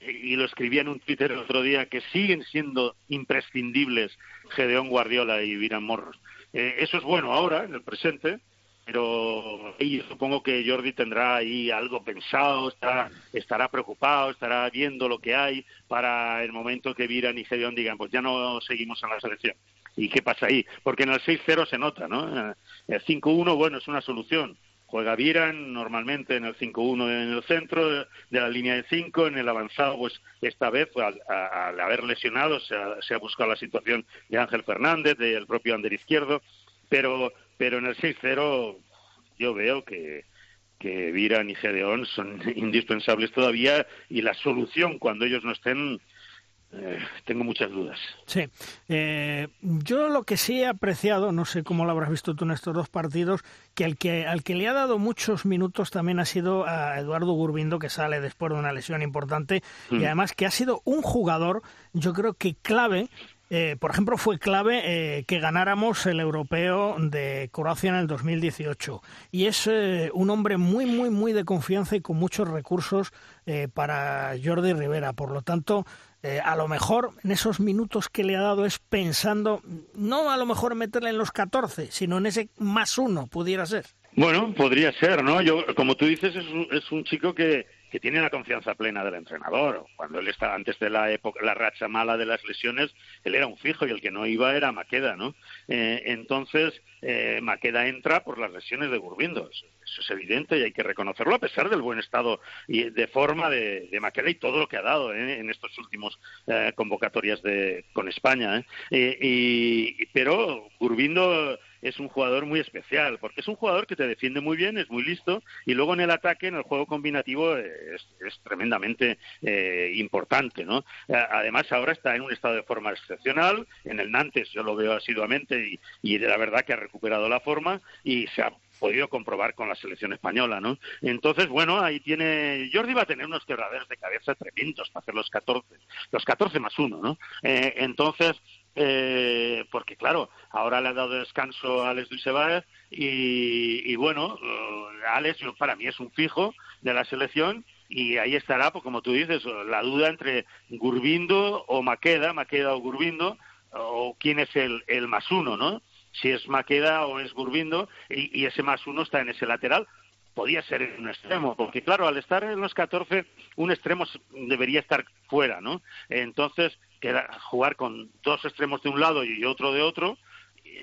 y lo escribí en un Twitter el otro día, que siguen siendo imprescindibles Gedeón Guardiola y Viran Morros. Eh, eso es bueno ahora, en el presente, pero ahí supongo que Jordi tendrá ahí algo pensado, estará, estará preocupado, estará viendo lo que hay para el momento que Viran y Gedeón digan, pues ya no seguimos en la selección. ¿Y qué pasa ahí? Porque en el 6-0 se nota, ¿no? El 5-1, bueno, es una solución. Juega Viran normalmente en el 5-1 en el centro de la línea de 5, en el avanzado, pues esta vez al, haber lesionado se ha, se ha buscado la situación de Ángel Fernández, del propio Ander Izquierdo, pero pero en el 6-0 yo veo que, que Viran y Gedeón son indispensables todavía y la solución cuando ellos no estén eh, tengo muchas dudas. Sí, eh, yo lo que sí he apreciado, no sé cómo lo habrás visto tú en estos dos partidos, que al que al que le ha dado muchos minutos también ha sido a Eduardo Gurbindo, que sale después de una lesión importante, y mm. además que ha sido un jugador, yo creo que clave eh, por ejemplo, fue clave eh, que ganáramos el europeo de Croacia en el 2018. Y es eh, un hombre muy, muy, muy de confianza y con muchos recursos para Jordi Rivera. Por lo tanto, a lo mejor en esos minutos que le ha dado es pensando, no a lo mejor meterle en los 14, sino en ese más uno, pudiera ser. Bueno, podría ser, ¿no? Yo, como tú dices, es un chico que, que tiene la confianza plena del entrenador. Cuando él estaba antes de la época, la racha mala de las lesiones, él era un fijo y el que no iba era Maqueda, ¿no? Eh, entonces, eh, Maqueda entra por las lesiones de Gurbindo. Eso, es evidente y hay que reconocerlo a pesar del buen estado y de forma de, Maqueda y todo lo que ha dado ¿eh? en estos últimos convocatorias de, con España. Y, pero Gurbindo es un jugador muy especial, porque es un jugador que te defiende muy bien, es muy listo, y luego en el ataque, en el juego combinativo, es, tremendamente eh, importante, ¿no? Además, ahora está en un estado de forma excepcional, en el Nantes yo lo veo asiduamente y, y la verdad que ha recuperado la forma y se ha podido comprobar con la selección española, ¿no? Entonces, bueno, ahí tiene... Jordi va a tener unos quebraderos de cabeza tremendos para hacer los 14, los 14 más uno, ¿no? Eh, entonces, eh, porque claro, ahora le ha dado descanso a Alex Duisebach y, y bueno, uh, Alex para mí es un fijo de la selección y ahí estará, pues como tú dices, la duda entre Gurbindo o Maqueda, Maqueda o Gurbindo, o quién es el, el más uno, ¿no? Si es Maqueda o es Gurbindo, y, ese más uno está en ese lateral, podía ser en un extremo, porque claro, al estar en los 14, un extremo debería estar fuera, ¿no? Entonces, queda jugar con dos extremos de un lado y otro de otro,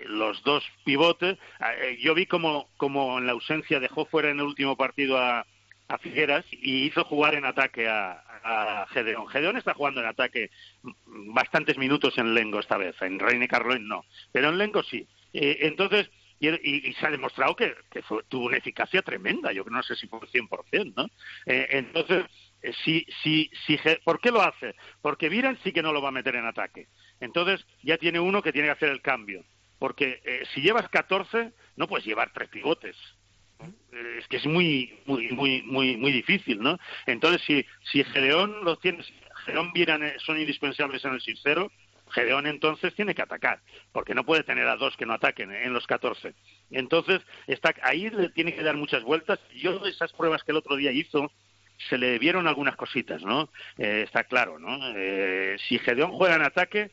los dos pivotes. Eh, yo vi como, como en la ausencia dejó fuera en el último partido a, a Figueras y hizo jugar en ataque a, a Gedeón. Gedeón está jugando en ataque bastantes minutos en Lengo esta vez, en Reine Carloin no, pero en Lengo sí. Eh, entonces, y, se ha demostrado que, tuvo una eficacia tremenda, yo no sé si por 100%, ¿no? Eh, entonces, eh, si, si, si, ¿por qué lo hace? Porque Viran sí que no lo va a meter en ataque. Entonces, ya tiene uno que tiene que hacer el cambio. Porque si llevas 14, no puedes llevar tres pivotes es que es muy muy muy muy muy difícil no entonces si si Gedeón los tiene Gedeón Vieran son indispensables en el 6-0 Gedeón entonces tiene que atacar porque no puede tener a dos que no ataquen en los 14 entonces está ahí le tiene que dar muchas vueltas yo esas pruebas que el otro día hizo se le vieron algunas cositas no eh, está claro no eh, si Gedeón juega en ataque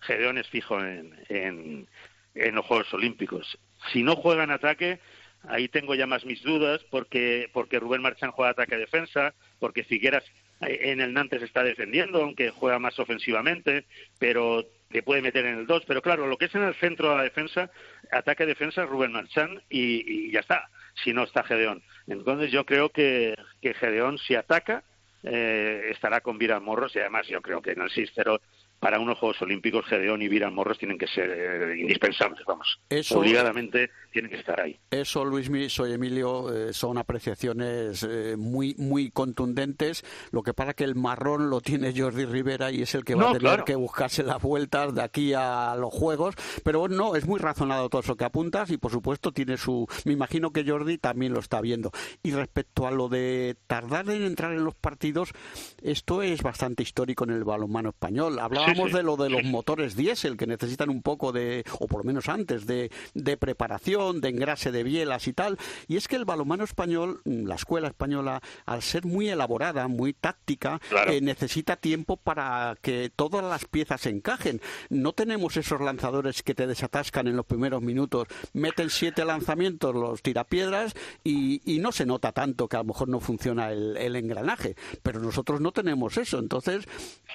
Gedeón es fijo en, en en los Juegos Olímpicos. Si no juega en ataque ahí tengo ya más mis dudas porque porque Rubén Marchán juega ataque-defensa, porque Figueras eh, en el Nantes está defendiendo, aunque juega más ofensivamente, pero te puede meter en el 2. Pero claro, lo que es en el centro de la defensa, ataque-defensa, Rubén Marchán y, ya está, si no está Gedeón. Entonces yo creo que, que Gedeón si ataca eh, estará con Vira Morros y además yo creo que en el 6-0 para unos Juegos Olímpicos Gedeón y Viran Morros tienen que ser eh, indispensables, vamos. Obligadamente tienen que estar ahí. Eso, Luis soy Emilio, eh, son apreciaciones eh, muy muy contundentes. Lo que pasa que el marrón lo tiene Jordi Rivera y es el que va a tener que buscarse las vueltas de aquí a los Juegos. Pero no, es muy razonado todo eso que apuntas y por supuesto tiene su... Me imagino que Jordi también lo está viendo. Y respecto a lo de tardar en entrar en los partidos, esto es bastante histórico en el balonmano español. Hablaba de lo de los motores diésel que necesitan un poco de, o por lo menos antes, de, de preparación, de engrase de bielas y tal. Y es que el balonmano español, la escuela española, al ser muy elaborada, muy táctica, eh, necesita tiempo para que todas las piezas encajen. No tenemos esos lanzadores que te desatascan en los primeros minutos, meten siete lanzamientos los tirapiedras y, y no se nota tanto que a lo mejor no funciona el, el engranaje. Pero nosotros no tenemos eso. Entonces,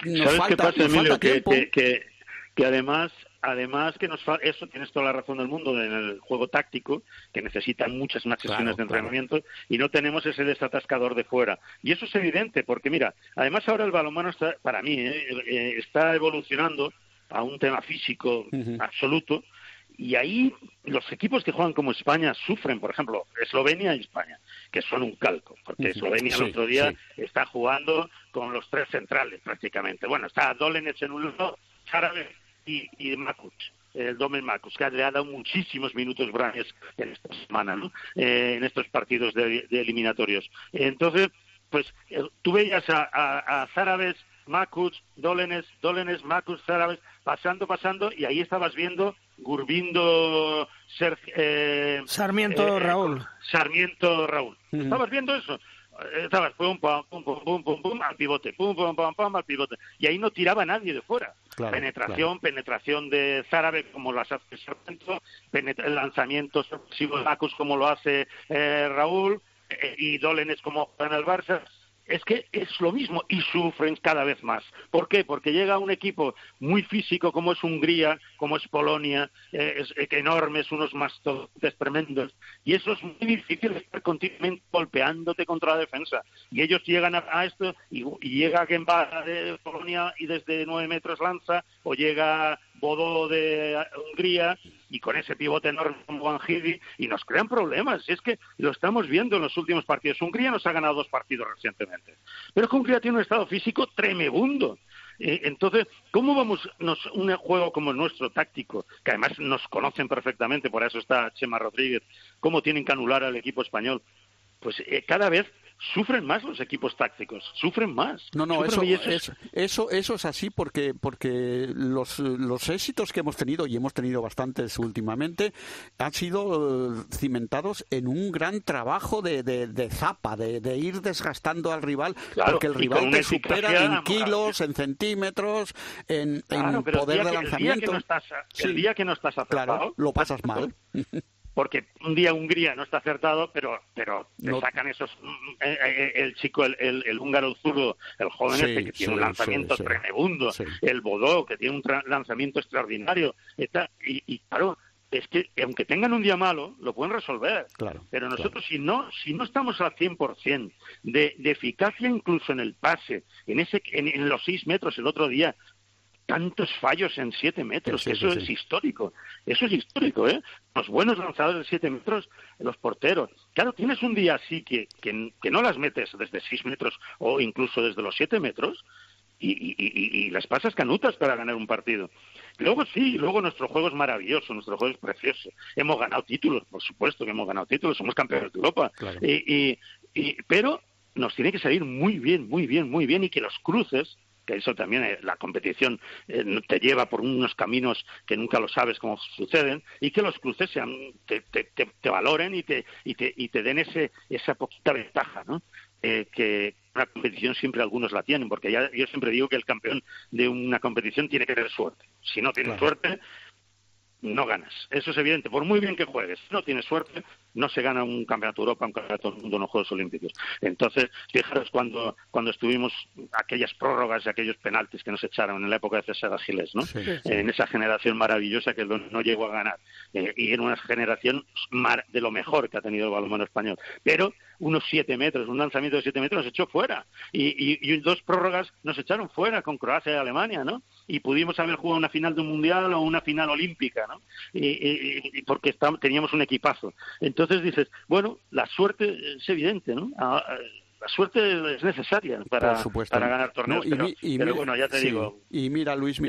nos falta, nos falta que, que, además además que nos eso tienes toda la razón del mundo en el juego táctico que necesitan muchas más sesiones de entrenamiento y no tenemos ese desatascador de fuera. Y eso es evidente porque mira además ahora el balonmano está para mí eh, eh, está evolucionando a un tema físico absoluto y ahí los equipos que juegan como España sufren, por ejemplo, Eslovenia y España, que son un calco, porque Eslovenia el otro día está jugando con los tres centrales prácticamente. Bueno, está Dolenech en un lado, y, y Makuc el Domen Makus, que le ha dado muchísimos minutos Branes en esta semana, ¿no? Eh, en estos partidos de, eliminatorios. Entonces, pues eh, tú veías a, a, a Zárabes, Makuc, Dolenes, Dolenes, Makus, Zárabes, pasando, pasando, y ahí estabas viendo Gurbindo, eh, Sarmiento eh, Raúl. Sarmiento Raúl. ¿Estabas viendo eso? Eh, estabas pum, pum, pum, pum, pum, pum, al pivote, pum, pum, pum, pum, al pivote. Y ahí no tiraba nadie de fuera. Penetración, penetración de Zárabe como lo hace Sarmiento, lanzamientos sorpresivos como lo hace Raúl, y Dolenes como en el Barça es que es lo mismo y sufren cada vez más. ¿Por qué? Porque llega un equipo muy físico como es Hungría, como es Polonia, eh, es, eh, enormes, unos mastodontes tremendos, y eso es muy difícil estar continuamente golpeándote contra la defensa. Y ellos llegan a, esto y, llega Gemba de Polonia y desde nueve metros lanza, o llega Bodo de Hungría y con ese pivote enorme como y nos crean problemas. Y es que lo estamos viendo en los últimos partidos. Hungría nos ha ganado dos partidos recientemente. Pero Hungría tiene un estado físico tremebundo. Eh, entonces, ¿cómo vamos nos, un juego como el nuestro, táctico, que además nos conocen perfectamente, por eso está Chema Rodríguez, cómo tienen que anular al equipo español? Pues eh, cada vez sufren más los equipos tácticos, sufren más. No, no, eso, es, eso, eso es así porque, porque los, los éxitos que hemos tenido, y hemos tenido bastantes últimamente, han sido eh, cimentados en un gran trabajo de, de, zapa, de, ir desgastando al rival, porque el rival te supera en kilos, en centímetros, en, poder de lanzamiento. el día que no estás claro, lo pasas mal. porque un día Hungría no está acertado, pero pero te sacan esos mm, eh, eh, el, chico el, el, húngaro zurdo, el joven este que tiene un lanzamiento tremendo, el Bodó que tiene un lanzamiento extraordinario, está, y, y claro, es que aunque tengan un día malo, lo pueden resolver. Claro, Pero nosotros, si no si no estamos al 100% de, de eficacia incluso en el pase, en, ese, en, los seis metros el otro día, tantos fallos en siete metros, eso es histórico, eso es histórico, ¿eh? Los buenos lanzadores de siete metros, los porteros. Claro, tienes un día así que, que, que no las metes desde seis metros o incluso desde los siete metros y, y, y, y las pasas canutas para ganar un partido. Luego sí, luego nuestro juego es maravilloso, nuestro juego es precioso. Hemos ganado títulos, por supuesto que hemos ganado títulos, somos campeones de Europa. Y, y, pero nos tiene que salir muy bien, muy bien, muy bien y que los cruces que eso también eh, la competición eh, te lleva por unos caminos que nunca lo sabes cómo suceden y que los cruces sean, te, te, valoren y te, y te, y te den ese, esa poquita ventaja, ¿no? Eh, que una competición siempre algunos la tienen, porque ya, yo siempre digo que el campeón de una competición tiene que tener suerte. Si no tienes suerte, no ganas. Eso es evidente. Por muy bien que juegues, si no tienes suerte, no se gana un campeonato de Europa, un campeonato del mundo en los Juegos Olímpicos. Entonces, fijaros cuando, cuando estuvimos aquellas prórrogas y aquellos penaltis que nos echaron en la época de César Giles, ¿no? En esa generación maravillosa que no llegó a ganar. Eh, y en una generación de lo mejor que ha tenido el balonmano español. Pero unos siete metros, un lanzamiento de siete metros nos echó fuera. Y, y, dos prórrogas nos echaron fuera con Croacia y Alemania, ¿no? Y pudimos haber jugado una final de un mundial o una final olímpica, ¿no? Y, porque teníamos un equipazo. Entonces dices, bueno, la suerte es evidente, ¿no? Ah, la suerte es necesaria para, para ganar torneos. y, pero, bueno, ya te digo. Y mira, Luis,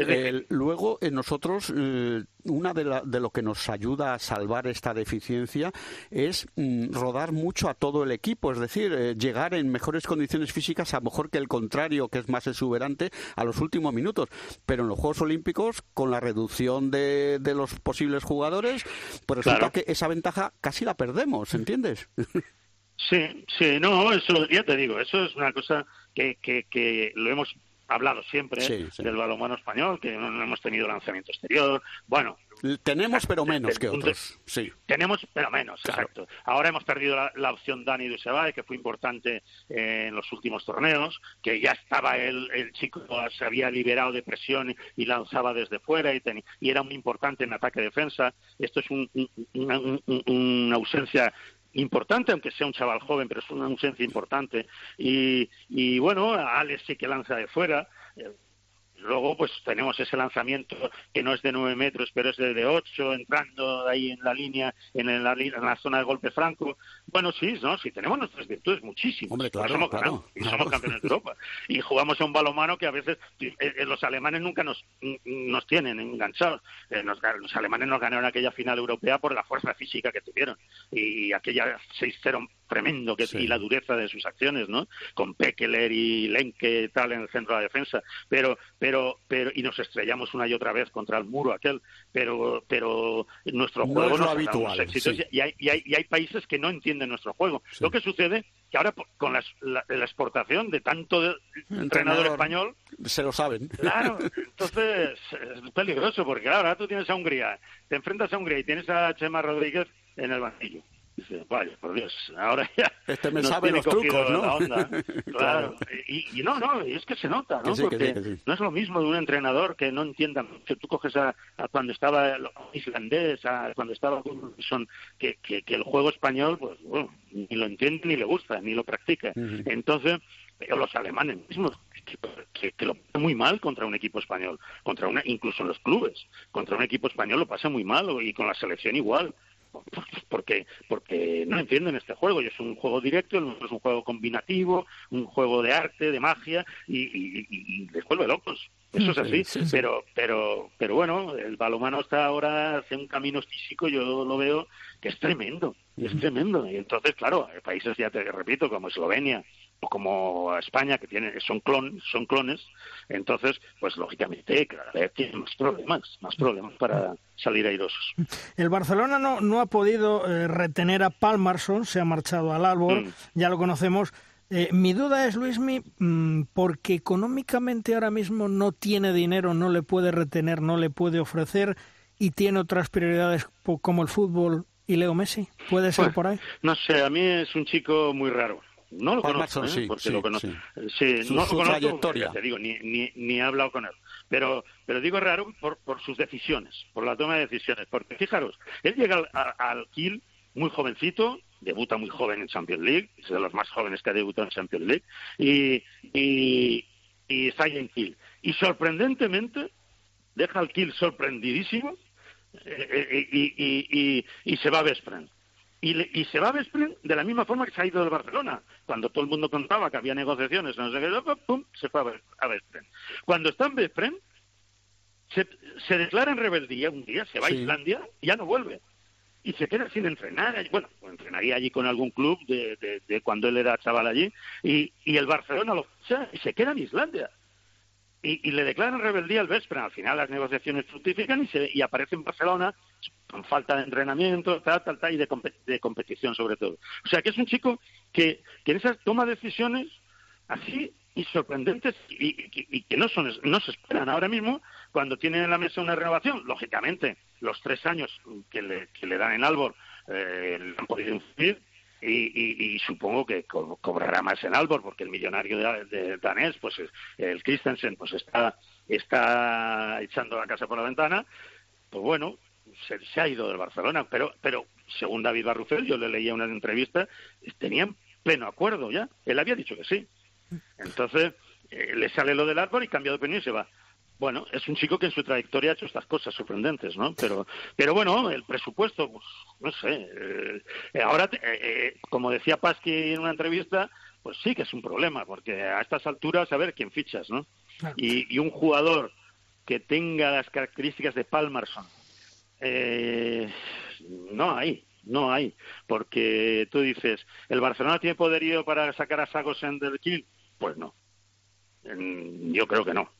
luego en nosotros, eh, una de, de, lo que nos ayuda a salvar esta deficiencia es mm, rodar mucho a todo el equipo, es decir, eh, llegar en mejores condiciones físicas, a lo mejor que el contrario, que es más exuberante, a los últimos minutos. Pero en los Juegos Olímpicos, con la reducción de, de los posibles jugadores, pues resulta que esa ventaja casi la perdemos, ¿entiendes? Sí, sí, no, eso ya te digo, eso es una cosa que, que, que lo hemos hablado siempre del balonmano español, que no, hemos tenido lanzamiento exterior. Bueno, tenemos pero menos que otros. Sí. Tenemos pero menos, exacto. Ahora hemos perdido la, opción Dani Dusebay, que fue importante eh, en los últimos torneos, que ya estaba el, el chico, se había liberado de presión y lanzaba desde fuera y, y era muy importante en ataque-defensa. Esto es un, una ausencia importante, aunque sea un chaval joven, pero es una ausencia importante. Y, y bueno, Alex sí que lanza de fuera. Luego, pues tenemos ese lanzamiento que no es de nueve metros, pero es de, ocho, entrando ahí en la línea, en la, en la zona de golpe franco. Bueno, sí, no, sí, tenemos nuestras virtudes muchísimas. Hombre, claro, somos, claro, y somos campeones de Europa. Y jugamos a un balomano que a veces eh, eh, los alemanes nunca nos, nos tienen enganchados. Eh, los alemanes nos ganaron aquella final europea por la fuerza física que tuvieron. Y aquella 6-0 tremendo que y la dureza de sus acciones, ¿no? Con Pekeler y Lenke tal en el centro de la defensa, pero pero pero y nos estrellamos una y otra vez contra el muro aquel, pero pero nuestro juego no es habitual, y, hay, y, hay, y hay países que no entienden nuestro juego. Lo que sucede que ahora con la, exportación de tanto entrenador, español se lo saben. Claro, entonces es peligroso porque ahora tú tienes a Hungría, te enfrentas a Hungría y tienes a Chema Rodríguez en el banquillo Dice, vaya, por Dios, ahora ya. Este me sabe los trucos, ¿no? claro. Y, no, no, es que se nota, ¿no? Porque no es lo mismo de un entrenador que no entienda. Que tú coges a, cuando estaba islandés, a cuando estaba son que, que, el juego español, pues, bueno, ni lo entiende ni le gusta, ni lo practica. Entonces, los alemanes mismos que, que, lo pasan muy mal contra un equipo español, contra una, incluso en los clubes, contra un equipo español lo pasa muy mal y con la selección igual porque porque no entienden este juego. Y es un juego directo es un juego combinativo un juego de arte de magia y, y, les vuelve locos. Eso es así, pero pero pero bueno, el balomano está ahora hace un camino físico, yo lo veo que es tremendo, es tremendo. Y entonces, claro, hay países ya te repito como Eslovenia, como España que tiene son clon, son clones entonces pues lógicamente cada vez tiene más problemas más problemas para salir airosos el Barcelona no no ha podido eh, retener a Palmarson se ha marchado al Albor mm. ya lo conocemos eh, mi duda es, Luismi, mm, porque económicamente ahora mismo no tiene dinero, no le puede retener, no le puede ofrecer y tiene otras prioridades como el fútbol y Leo Messi. ¿Puede ser por ahí? No sé, a mí es un chico muy raro. No lo conozco, ¿eh? porque lo conozco. Sí, no lo conozco, te digo, ni, ni, ni, he hablado con él. Pero, pero digo raro por, por sus decisiones, por la toma de decisiones. Porque fijaros, él llega al, al Kiel muy jovencito, debuta muy joven en Champions League, es de los más jóvenes que ha debutado en Champions League, y, y, y está en Kiel. Y sorprendentemente, deja al Kiel sorprendidísimo eh, eh, y, y, y, se va a Vesprend y, se va a Vespren de la misma forma que se ha ido del Barcelona. Cuando todo el mundo contaba que había negociaciones, no sé qué, pum, se fue a Vespren. Cuando está en Vespren, se, se, declara en rebeldía un día, se va a Islandia y ya no vuelve. Y se queda sin entrenar. Bueno, entrenaría allí con algún club de, de, cuando él era chaval allí. Y, y el Barcelona lo ficha y se queda en Islandia y, le declaran rebeldía al Vespre. Al final las negociaciones fructifican y, se, y aparece en Barcelona falta de entrenamiento, tal, tal, y de, de, competición sobre todo. O sea que es un chico que, que en esas toma decisiones así y sorprendentes y, que no son no se esperan ahora mismo cuando tienen en la mesa una renovación. Lógicamente, los tres años que le, que le dan en Albor eh, han podido influir y, supongo que cobrará más en Albor porque el millonario de, danés, pues el Christensen, pues está, está echando la casa por la ventana. Pues bueno, se, ha ido del Barcelona, pero, pero según David Barrufel, yo le leía una entrevista, tenían pleno acuerdo ya. Él había dicho que sí. Entonces, eh, le sale lo del árbol y cambia de opinión y se va. Bueno, es un chico que en su trayectoria ha hecho estas cosas sorprendentes, ¿no? Pero, pero bueno, el presupuesto, pues, no sé. Eh, ahora, eh, eh, como decía Pasqui en una entrevista, pues sí que es un problema, porque a estas alturas, a ver quién fichas, ¿no? Y, un jugador que tenga las características de Palmerson, no hay, no hay, porque tú dices, ¿el Barcelona tiene poderío para sacar a Sagosen del? Pues no. Yo creo que no.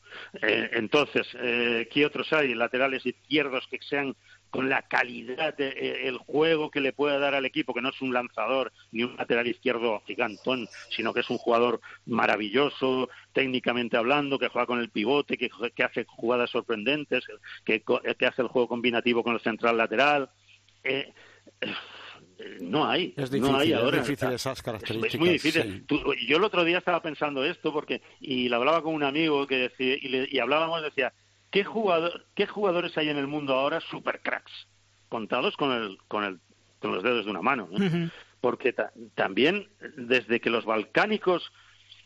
Eh, entonces, eh, ¿qué otros hay? Laterales izquierdos que sean con la calidad de, eh, juego que le pueda dar al equipo, que no es un lanzador ni un lateral izquierdo gigantón, sino que es un jugador maravilloso, técnicamente hablando, que juega con el pivote, que, hace jugadas sorprendentes, que, que, hace el juego combinativo con el central lateral. Eh, no hay. Es difícil, no hay ahora. Es difícil esas características. Es, muy difícil. yo el otro día estaba pensando esto porque y lo hablaba con un amigo que decía, y, le, y hablábamos decía ¿qué, jugador, ¿qué jugadores hay en el mundo ahora super cracks? Contados con, el, con, el, con los dedos de una mano. Porque también desde que los balcánicos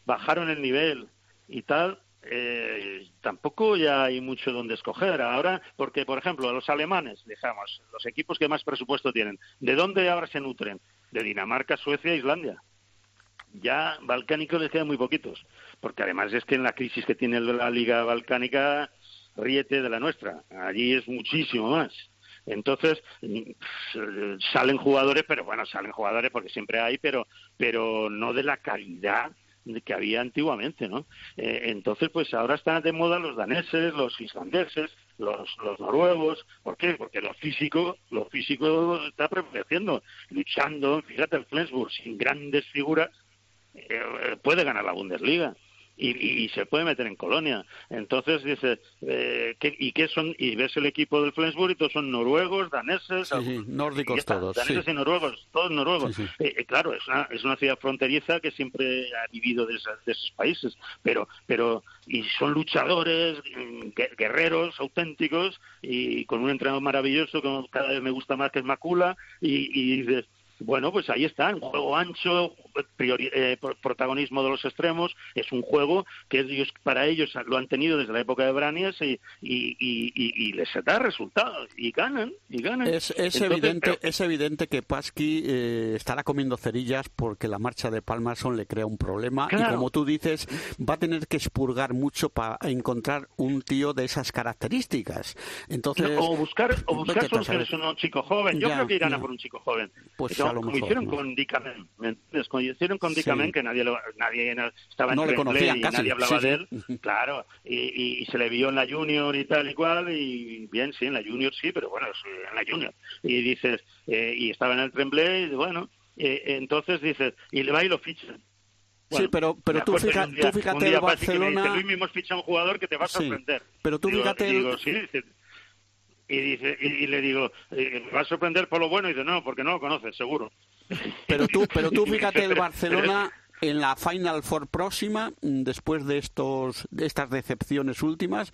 bajaron el nivel y tal, eh, tampoco ya hay mucho donde escoger ahora, porque, por ejemplo, los alemanes, dejamos, los equipos que más presupuesto tienen, ¿de dónde ahora se nutren? De Dinamarca, Suecia e Islandia. Ya balcánicos les quedan muy poquitos, porque además es que en la crisis que tiene la Liga Balcánica, ríete de la nuestra. Allí es muchísimo más. Entonces salen jugadores, pero bueno, salen jugadores porque siempre hay, pero pero no de la calidad que había antiguamente, ¿no? Eh, entonces, pues ahora están de moda los daneses, los islandeses, los, los noruegos. ¿Por qué? Porque lo físico, lo físico está prevaleciendo, luchando. Fíjate, el Flensburg, sin grandes figuras, eh, puede ganar la Bundesliga y, se puede meter en Colonia. Entonces dice, eh, ¿y qué son? Y ves el equipo del Flensburg y todos son noruegos, daneses, nórdicos todos. Daneses y noruegos, todos noruegos. Eh, eh, claro, es una, es una ciudad fronteriza que siempre ha vivido de, de esos países, pero, pero, y son luchadores, mm, guerreros auténticos y con un entrenador maravilloso que cada vez me gusta más que es Macula y, y dices, bueno, pues ahí está, un juego ancho, eh, protagonismo de los extremos, es un juego que ellos, para ellos lo han tenido desde la época de Branias y, y, les da resultados y ganan, y ganan. Es, evidente, es evidente que Pasqui eh, estará comiendo cerillas porque la marcha de Palmason le crea un problema y como tú dices, va a tener que expurgar mucho para encontrar un tío de esas características. Entonces, o buscar, o buscar soluciones a un chico joven. Yo creo que irán a por un chico joven. Pues como hicieron con Dicamen, como hicieron con Dicamen, que nadie, lo, nadie estaba en no y nadie hablaba de él, claro, y, se le vio en la Junior y tal y cual, y bien, sí, en la Junior sí, pero bueno, en la Junior. Y dices, eh, y estaba en el Tremblay, y bueno, eh, entonces dices, y le va y lo fichan. sí, pero, pero tú, fíjate, tú fíjate el Barcelona... Luis mismo ficha un jugador que te va a sorprender. pero tú fíjate... Digo, sí, y dice y, le digo eh, va a sorprender por lo bueno y dice no porque no lo conoces seguro pero tú pero tú fíjate el Barcelona en la Final Four próxima, mm, después de estos de estas decepciones últimas,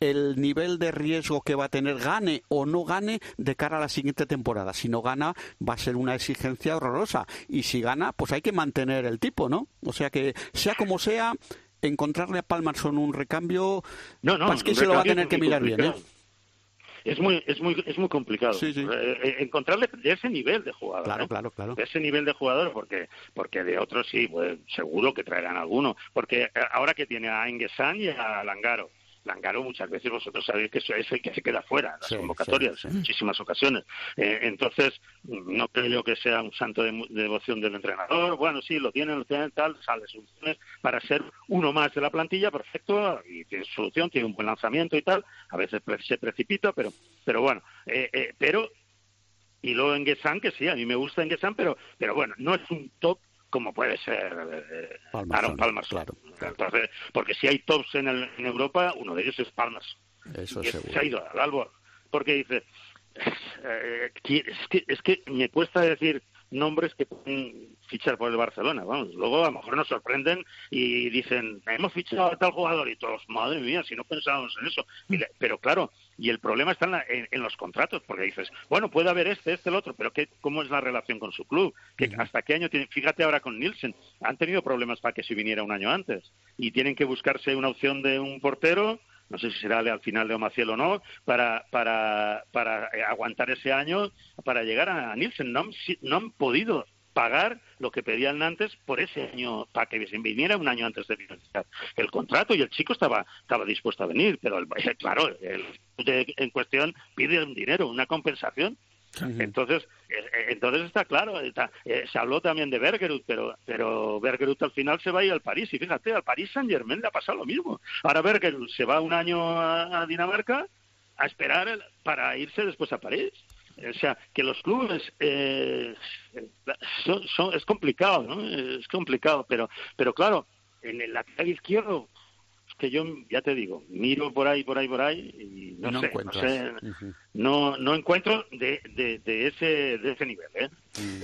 el nivel de riesgo que va a tener gane o no gane de cara a la siguiente temporada. Si no gana, va a ser una exigencia horrorosa y si gana, pues hay que mantener el tipo, ¿no? O sea que sea como sea, encontrarle a Palmerson un recambio, no, no, es que se lo va a tener que mirar bien, ¿eh? Es muy es muy es muy complicado eh, eh, encontrarle de ese nivel de jugador claro claro claro. De ese nivel de jugador porque porque de otros sí pues, seguro que traerán alguno. Porque eh, ahora que tiene a Engesan y a Langaro Langaro muchas veces vosotros sabéis que es el que se queda fuera las convocatorias en muchísimas ocasiones. Eh, entonces, no creo yo que sea un santo de, devoción del entrenador. Bueno, sí, lo tiene, lo tiene, tal, sale soluciones para ser uno más de la plantilla, perfecto, y tiene solución, tiene un buen lanzamiento y tal. A veces se precipita, pero, pero bueno, eh, eh, pero y luego en Gesan, que sí, a mí me gusta en Gesan, pero, pero bueno, no es un top como puede ser eh, Aaron Palmas. Claro, Entonces, porque si hay tops en, en, Europa, uno de ellos es Palmas. Eso y Se ha ido al Albor. Porque dice, eh, es, que, es que me cuesta decir nombres que pueden fichar por el Barcelona. Vamos, luego a lo mejor nos sorprenden y dicen, hemos fichado a tal jugador y todos, madre mía, si no pensábamos en eso. pero claro, y el problema está en, los contratos, porque dices, bueno, puede haber este, este, el otro, pero ¿qué, ¿cómo es la relación con su club? ¿Qué, ¿Hasta qué año tiene? Fíjate ahora con Nielsen, han tenido problemas para que si viniera un año antes y tienen que buscarse una opción de un portero no sé si será al final de Omaciel o no, para, para, para eh, aguantar ese año, para llegar a Nielsen. No, no han podido pagar lo que pedían antes por ese año, para que viniera un año antes de finalizar el contrato y el chico estaba, estaba dispuesto a venir, pero el, claro, el en cuestión pide un dinero, una compensación entonces, eh, eh, entonces está claro, eh, se habló también de Bergerud, pero, pero Bergerud al final se va a ir al París, y fíjate, al París Saint Germain le ha pasado lo mismo. Ahora Bergerud se va un año a, Dinamarca a esperar para irse después a París. O sea, que los clubes son, es complicado, ¿no? Es complicado, pero, pero claro, en el lateral izquierdo que yo, ya te digo, miro por ahí, por ahí, por ahí y no, sé, no, no, encuentro de, de, ese, de ese nivel, ¿eh? Mm.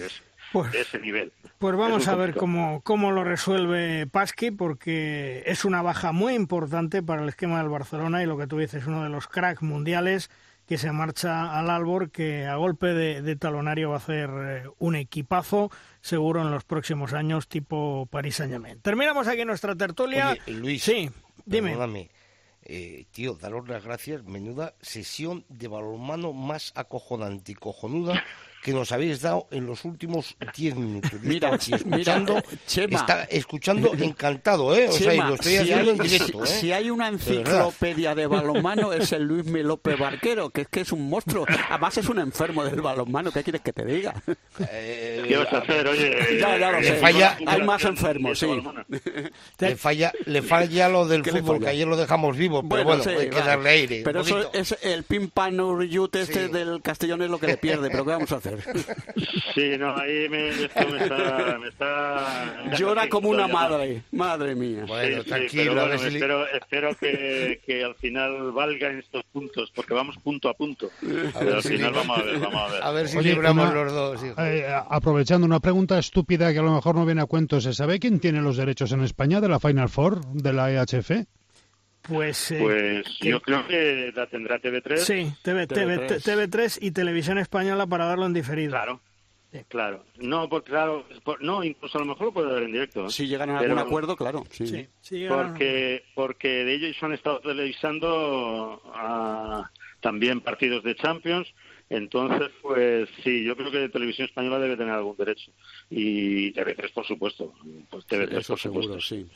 Pues, de ese nivel. Pues vamos a ver cómo, cómo lo resuelve Pasqui, porque es una baja muy importante para el esquema del Barcelona y lo que tú dices, uno de los cracks mundiales que se marcha al Albor, que a golpe de, talonario va a hacer eh, un equipazo, seguro en los próximos años, tipo París Saint-Germain. Terminamos aquí nuestra tertulia. Luis, sí. Dime. Eh, tío, daros las gracias. Menuda sesión de balonmano más acojonante y cojonuda que nos habéis dado en los últimos 10 minutos. mira, escuchando, está escuchando encantado, ¿eh? O sea, lo estoy si haciendo hay, en directo, si, ¿eh? Si hay una enciclopedia de, balonmano es el Luis López Barquero, que es que es un monstruo. Además es un enfermo del balonmano, ¿qué quieres que te diga? Eh, ¿Qué vas a hacer? Oye, ya, ya lo le Falla, hay más enfermos, sí. Le falla, le falla lo del fútbol, que ayer lo dejamos vivo, pero bueno, hay que darle aire. Pero eso es el pim pam este del Castellón es lo que le pierde, pero ¿qué vamos a hacer? Sí, no, ahí me, esto me está... Me está Llora como una madre, madre mía. Bueno, tranquilo. espero, espero que, que, al final valgan estos puntos, porque vamos punto a punto. pero al final vamos a ver, vamos a ver. A ver si libramos los dos. Eh, aprovechando una pregunta estúpida que a lo mejor no viene a cuento, ¿se sabe quién tiene los derechos en España de la Final Four, de la EHF? Pues, eh, pues yo creo que la tendrá TV3. Sí, TV, 3 y Televisión Española para darlo en diferido. Claro, Claro, no, pues claro, no, incluso a lo mejor lo puede ver en directo. ¿eh? Si llegan a algún acuerdo, claro, sí. porque, porque de ellos han estado televisando a, también partidos de Champions entonces, pues sí, yo creo que Televisión Española debe tener algún derecho. Y TV3, por supuesto. Pues TV3, por supuesto. Sí.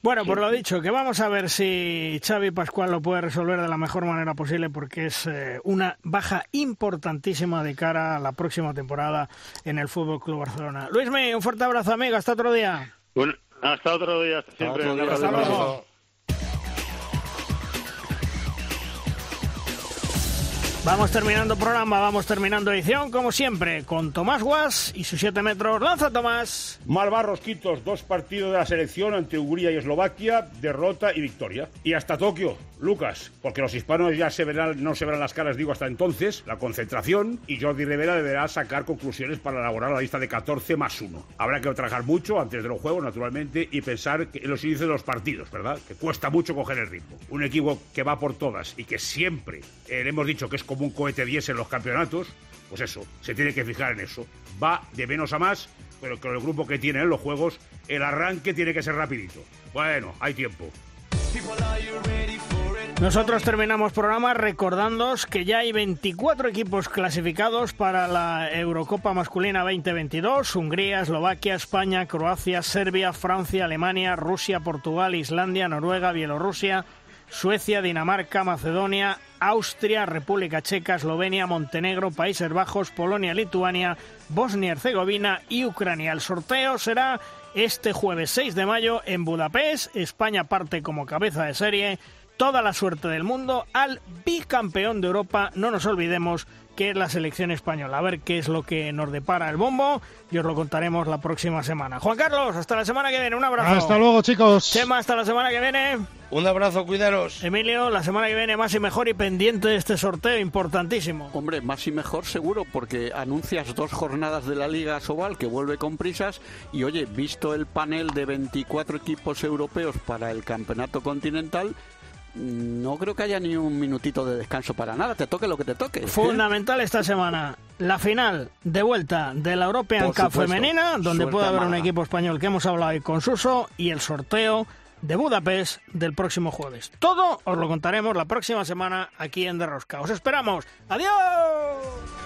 Bueno, por lo dicho, que vamos a ver si Xavi Pascual lo puede resolver de la mejor manera posible, porque es eh, una baja importantísima de cara a la próxima temporada en el Fútbol Club Barcelona. Luismi, un fuerte abrazo, amigo. Hasta otro día. Bueno, hasta otro día. Hasta siempre. Hasta luego. Vamos terminando programa, vamos terminando edición, como siempre, con Tomás Guas y sus 7 metros. ¡Lanza, Tomás! Malvarros Quitos, dos partidos de la selección ante Hungría y Eslovaquia, derrota y victoria. Y hasta Tokio, Lucas, porque los hispanos ya se verán, no se verán las caras, digo, hasta entonces, la concentración, y Jordi Rivera deberá sacar conclusiones para elaborar la lista de 14 más 1. Habrá que trabajar mucho antes de los juegos, naturalmente, y pensar en los inicios de los partidos, ¿verdad? Que cuesta mucho coger el ritmo. Un equipo que va por todas y que siempre eh, le hemos dicho que es como un cohete 10 en los campeonatos, pues eso, se tiene que fijar en eso. Va de menos a más, pero con el grupo que tiene en los juegos, el arranque tiene que ser rapidito. Bueno, hay tiempo. Nosotros terminamos programa recordándoos que ya hay 24 equipos clasificados para la Eurocopa Masculina 2022. Hungría, Eslovaquia, España, Croacia, Serbia, Francia, Alemania, Rusia, Portugal, Islandia, Noruega, Bielorrusia, Suecia, Dinamarca, Macedonia, Austria, República Checa, Eslovenia, Montenegro, Países Bajos, Polonia, Lituania, Bosnia Herzegovina y Ucrania. El sorteo será este jueves 6 de mayo en Budapest. España parte como cabeza de serie toda la suerte del mundo al bicampeón de Europa, no nos olvidemos que es la selección española. A ver qué es lo que nos depara el bombo y os lo contaremos la próxima semana. Juan Carlos, hasta la semana que viene, un abrazo. Hasta luego, chicos. Chema, hasta la semana que viene. Un abrazo, cuidaros. Emilio, la semana que viene más y mejor y pendiente de este sorteo importantísimo. Hombre, más y mejor seguro, porque anuncias dos jornadas de la Liga Sobal que vuelve con prisas. Y oye, visto el panel de 24 equipos europeos para el campeonato continental, no creo que haya ni un minutito de descanso para nada, te toque lo que te toque. Fundamental esta semana, la final de vuelta de la European Cup femenina, donde puede haber un equipo español que hemos hablado hoy con Suso, y el sorteo de Budapest del próximo jueves. Todo os lo contaremos la próxima semana aquí en Derrosca. Os esperamos. ¡Adiós!